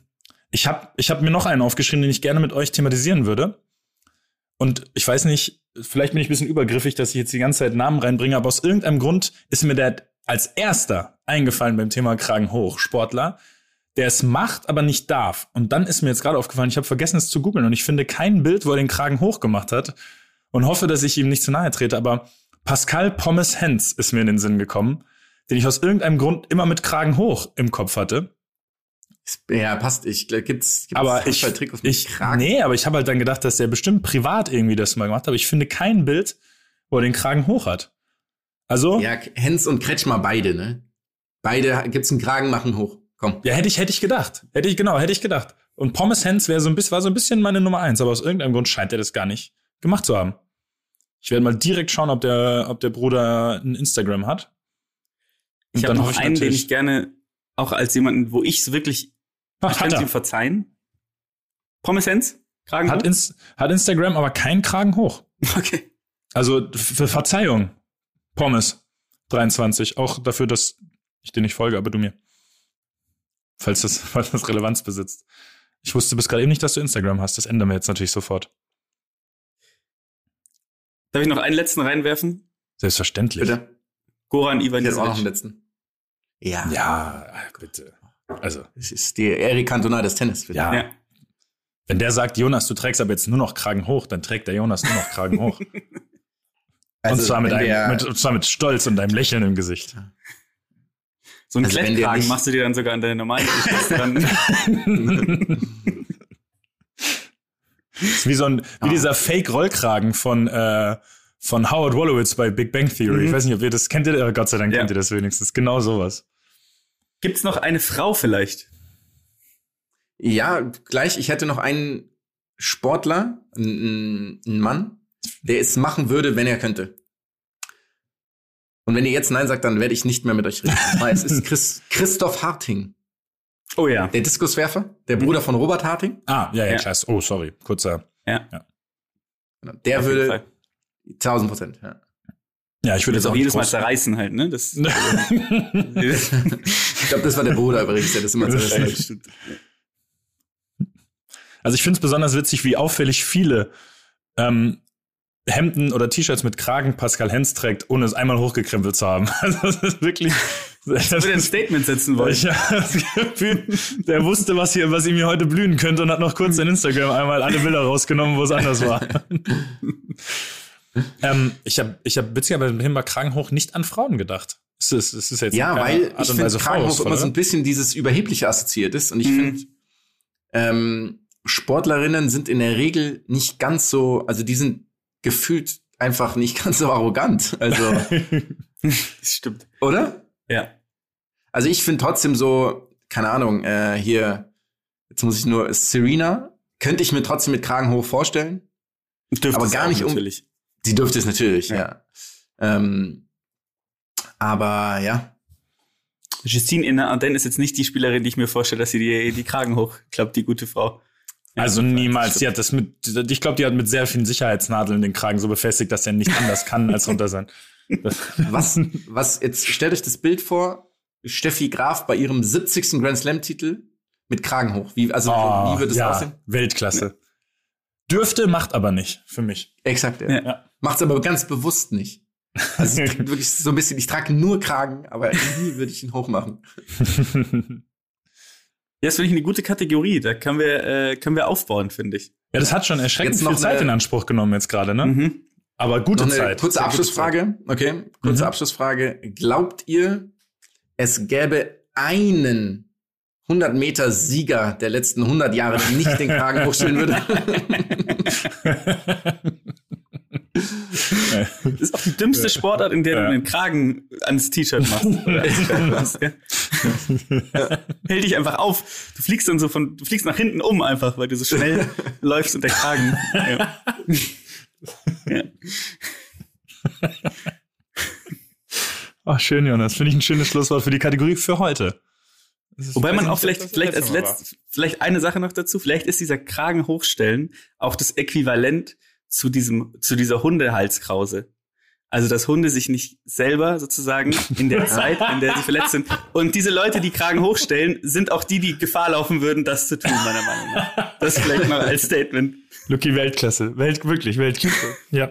ich habe ich hab mir noch einen aufgeschrieben, den ich gerne mit euch thematisieren würde. Und ich weiß nicht, vielleicht bin ich ein bisschen übergriffig, dass ich jetzt die ganze Zeit Namen reinbringe, aber aus irgendeinem Grund ist mir der als erster eingefallen beim Thema Kragen hoch, Sportler, der es macht, aber nicht darf. Und dann ist mir jetzt gerade aufgefallen, ich habe vergessen es zu googeln und ich finde kein Bild, wo er den Kragen hoch gemacht hat und hoffe, dass ich ihm nicht zu nahe trete, aber Pascal Pommes Hens ist mir in den Sinn gekommen, den ich aus irgendeinem Grund immer mit Kragen hoch im Kopf hatte. Ja, passt. Ich gibt's, gibt's Aber ich, Fußballtrikots mit ich Kragen? nee, aber ich habe halt dann gedacht, dass der bestimmt privat irgendwie das mal gemacht hat. Aber ich finde kein Bild, wo er den Kragen hoch hat. Also, ja, Ja, Hens und Kretschmer beide, ne? Beide gibt's einen Kragen, machen hoch. Komm. hätte ich, hätte ich gedacht. Hätte ich, genau, hätte ich gedacht. Und Pommes Hens wäre so ein bisschen, war so ein bisschen meine Nummer eins, aber aus irgendeinem Grund scheint er das gar nicht gemacht zu haben. Ich werde mal direkt schauen, ob der, ob der Bruder ein Instagram hat. Und Ich habe noch einen, den ich gerne, auch als jemanden, wo ich es wirklich, Ah, ich kann es ihm er. verzeihen. Promisens? Kragen Hat, hoch? Ins, hat Instagram, aber keinen Kragen hoch. Okay. Also für Verzeihung, Pommes 23, auch dafür, dass ich dir nicht folge, aber du mir. Falls das, falls das Relevanz besitzt. Ich wusste bis gerade eben nicht, dass du Instagram hast. Das ändern wir jetzt natürlich sofort. Darf ich noch einen letzten reinwerfen? Selbstverständlich. Bitte. Goran hätte auch noch einen Ivanisevic. letzten. Ja. Ja, bitte. Also, Es ist die Eric Cantona des Tennis. bitte. ja. Ja. Wenn der sagt, Jonas, du trägst aber jetzt nur noch Kragen hoch, dann trägt der Jonas nur noch Kragen hoch. Also, und, zwar mit einem, der- mit, und zwar mit Stolz und einem Lächeln im Gesicht. So einen Also Klettkragen nicht- machst du dir dann sogar an deine normalen ist wie so ein, wie Ah. dieser Fake-Rollkragen von, äh, von Howard Wolowitz bei Big Bang Theory. Ich Mhm. weiß nicht, ob ihr das kennt, ihr, Gott sei Dank Ja. kennt ihr das wenigstens. Genau sowas. Gibt's noch eine Frau vielleicht? Ja, gleich. Ich hätte noch einen Sportler, einen Mann, der es machen würde, wenn er könnte. Und wenn ihr jetzt Nein sagt, dann werde ich nicht mehr mit euch reden. Weil es ist Chris, Christoph Harting, Oh ja. der Diskuswerfer, der Bruder von Robert Harting. Ah, ja, ja, Ja. klar. Oh, sorry. Kurzer. Ja. Der Auf jeden würde Fall. 1000 Prozent. Ja. Ja, ich würde Das auch jedes Mal zerreißen halt, ne? Das, Ich glaube, das war der Bruder übrigens, der das immer. Stimmt. Also ich finde es besonders witzig, wie auffällig viele ähm, Hemden oder T-Shirts mit Kragen Pascal Hens trägt, ohne es einmal hochgekrempelt zu haben. Also das ist wirklich. Das Ich würde ein Statement setzen wollen. ich das Gefühl, der wusste, was, hier, was ihm hier heute blühen könnte und hat noch kurz in Instagram einmal alle Bilder rausgenommen, wo es anders war. ähm, ich habe ich hab witzigerweise mit dem Thema Kragen hoch nicht an Frauen gedacht. Es ist, es ist jetzt Ja, weil ich finde, Kragenhoch vorwurfsvoll, immer so ein bisschen dieses Überhebliche assoziiert ist. Und ich Mhm. finde, ähm, Sportlerinnen sind in der Regel nicht ganz so, also die sind gefühlt einfach nicht ganz so arrogant. Also, Das stimmt. oder? Ja. Also ich finde trotzdem so, keine Ahnung, äh, hier, jetzt muss ich nur, Serena, könnte ich mir trotzdem mit Kragen hoch vorstellen. Dürfte Aber es gar nicht um- natürlich. Sie dürfte es natürlich, Ja. ja. Ähm, aber ja, Justine in der Ardennes ist jetzt nicht die Spielerin, die ich mir vorstelle, dass sie die, die Kragen hochklappt, die gute Frau. Also niemals. Die hat das mit, ich glaube, die hat mit sehr vielen Sicherheitsnadeln den Kragen so befestigt, dass er nicht anders kann als runter sein. was, was, jetzt stellt euch das Bild vor, Steffi Graf bei ihrem 70. Grand Slam Titel mit Kragen hoch. Wie, also, Oh, wie wird es ja, aussehen? Weltklasse. Dürfte, macht aber nicht, für mich. Exakt, ja. Ja. Macht's aber ganz bewusst nicht. Also ich trage wirklich so ein bisschen, ich trage nur Kragen, aber nie würde ich ihn hochmachen. Ja, das finde ich eine gute Kategorie. Da können wir, äh, können wir aufbauen, finde ich. Ja, das hat schon erschreckend Jetzt noch viel Zeit eine- in Anspruch genommen jetzt gerade, ne? Mhm. Aber gute Noch eine Zeit. kurze Abschlussfrage. Okay, kurze Mhm. Abschlussfrage. Glaubt ihr, es gäbe einen 100 Meter Sieger der letzten 100 Jahre, der nicht den Kragen hochstellen würde? Das ist auch die dümmste Sportart, in der Ja. du einen Kragen ans T-Shirt machst. gell? Hält dich einfach auf. Du fliegst dann so von, du fliegst nach hinten um einfach, weil du so schnell läufst und der Kragen. Ja. ja. Ach, schön, Jonas. Finde ich ein schönes Schlusswort für die Kategorie für heute. Wobei man auch vielleicht, vielleicht als letzte Mal war. letzt, vielleicht eine Sache noch dazu. Vielleicht ist dieser Kragen hochstellen auch das Äquivalent zu diesem, zu dieser Hundehalskrause. Also, dass Hunde sich nicht selber sozusagen in der Zeit, in der sie verletzt sind. Und diese Leute, die Kragen hochstellen, sind auch die, die Gefahr laufen würden, das zu tun, meiner Meinung nach. Das vielleicht mal als Statement. Lucky Weltklasse. Welt, wirklich, Weltklasse. ja.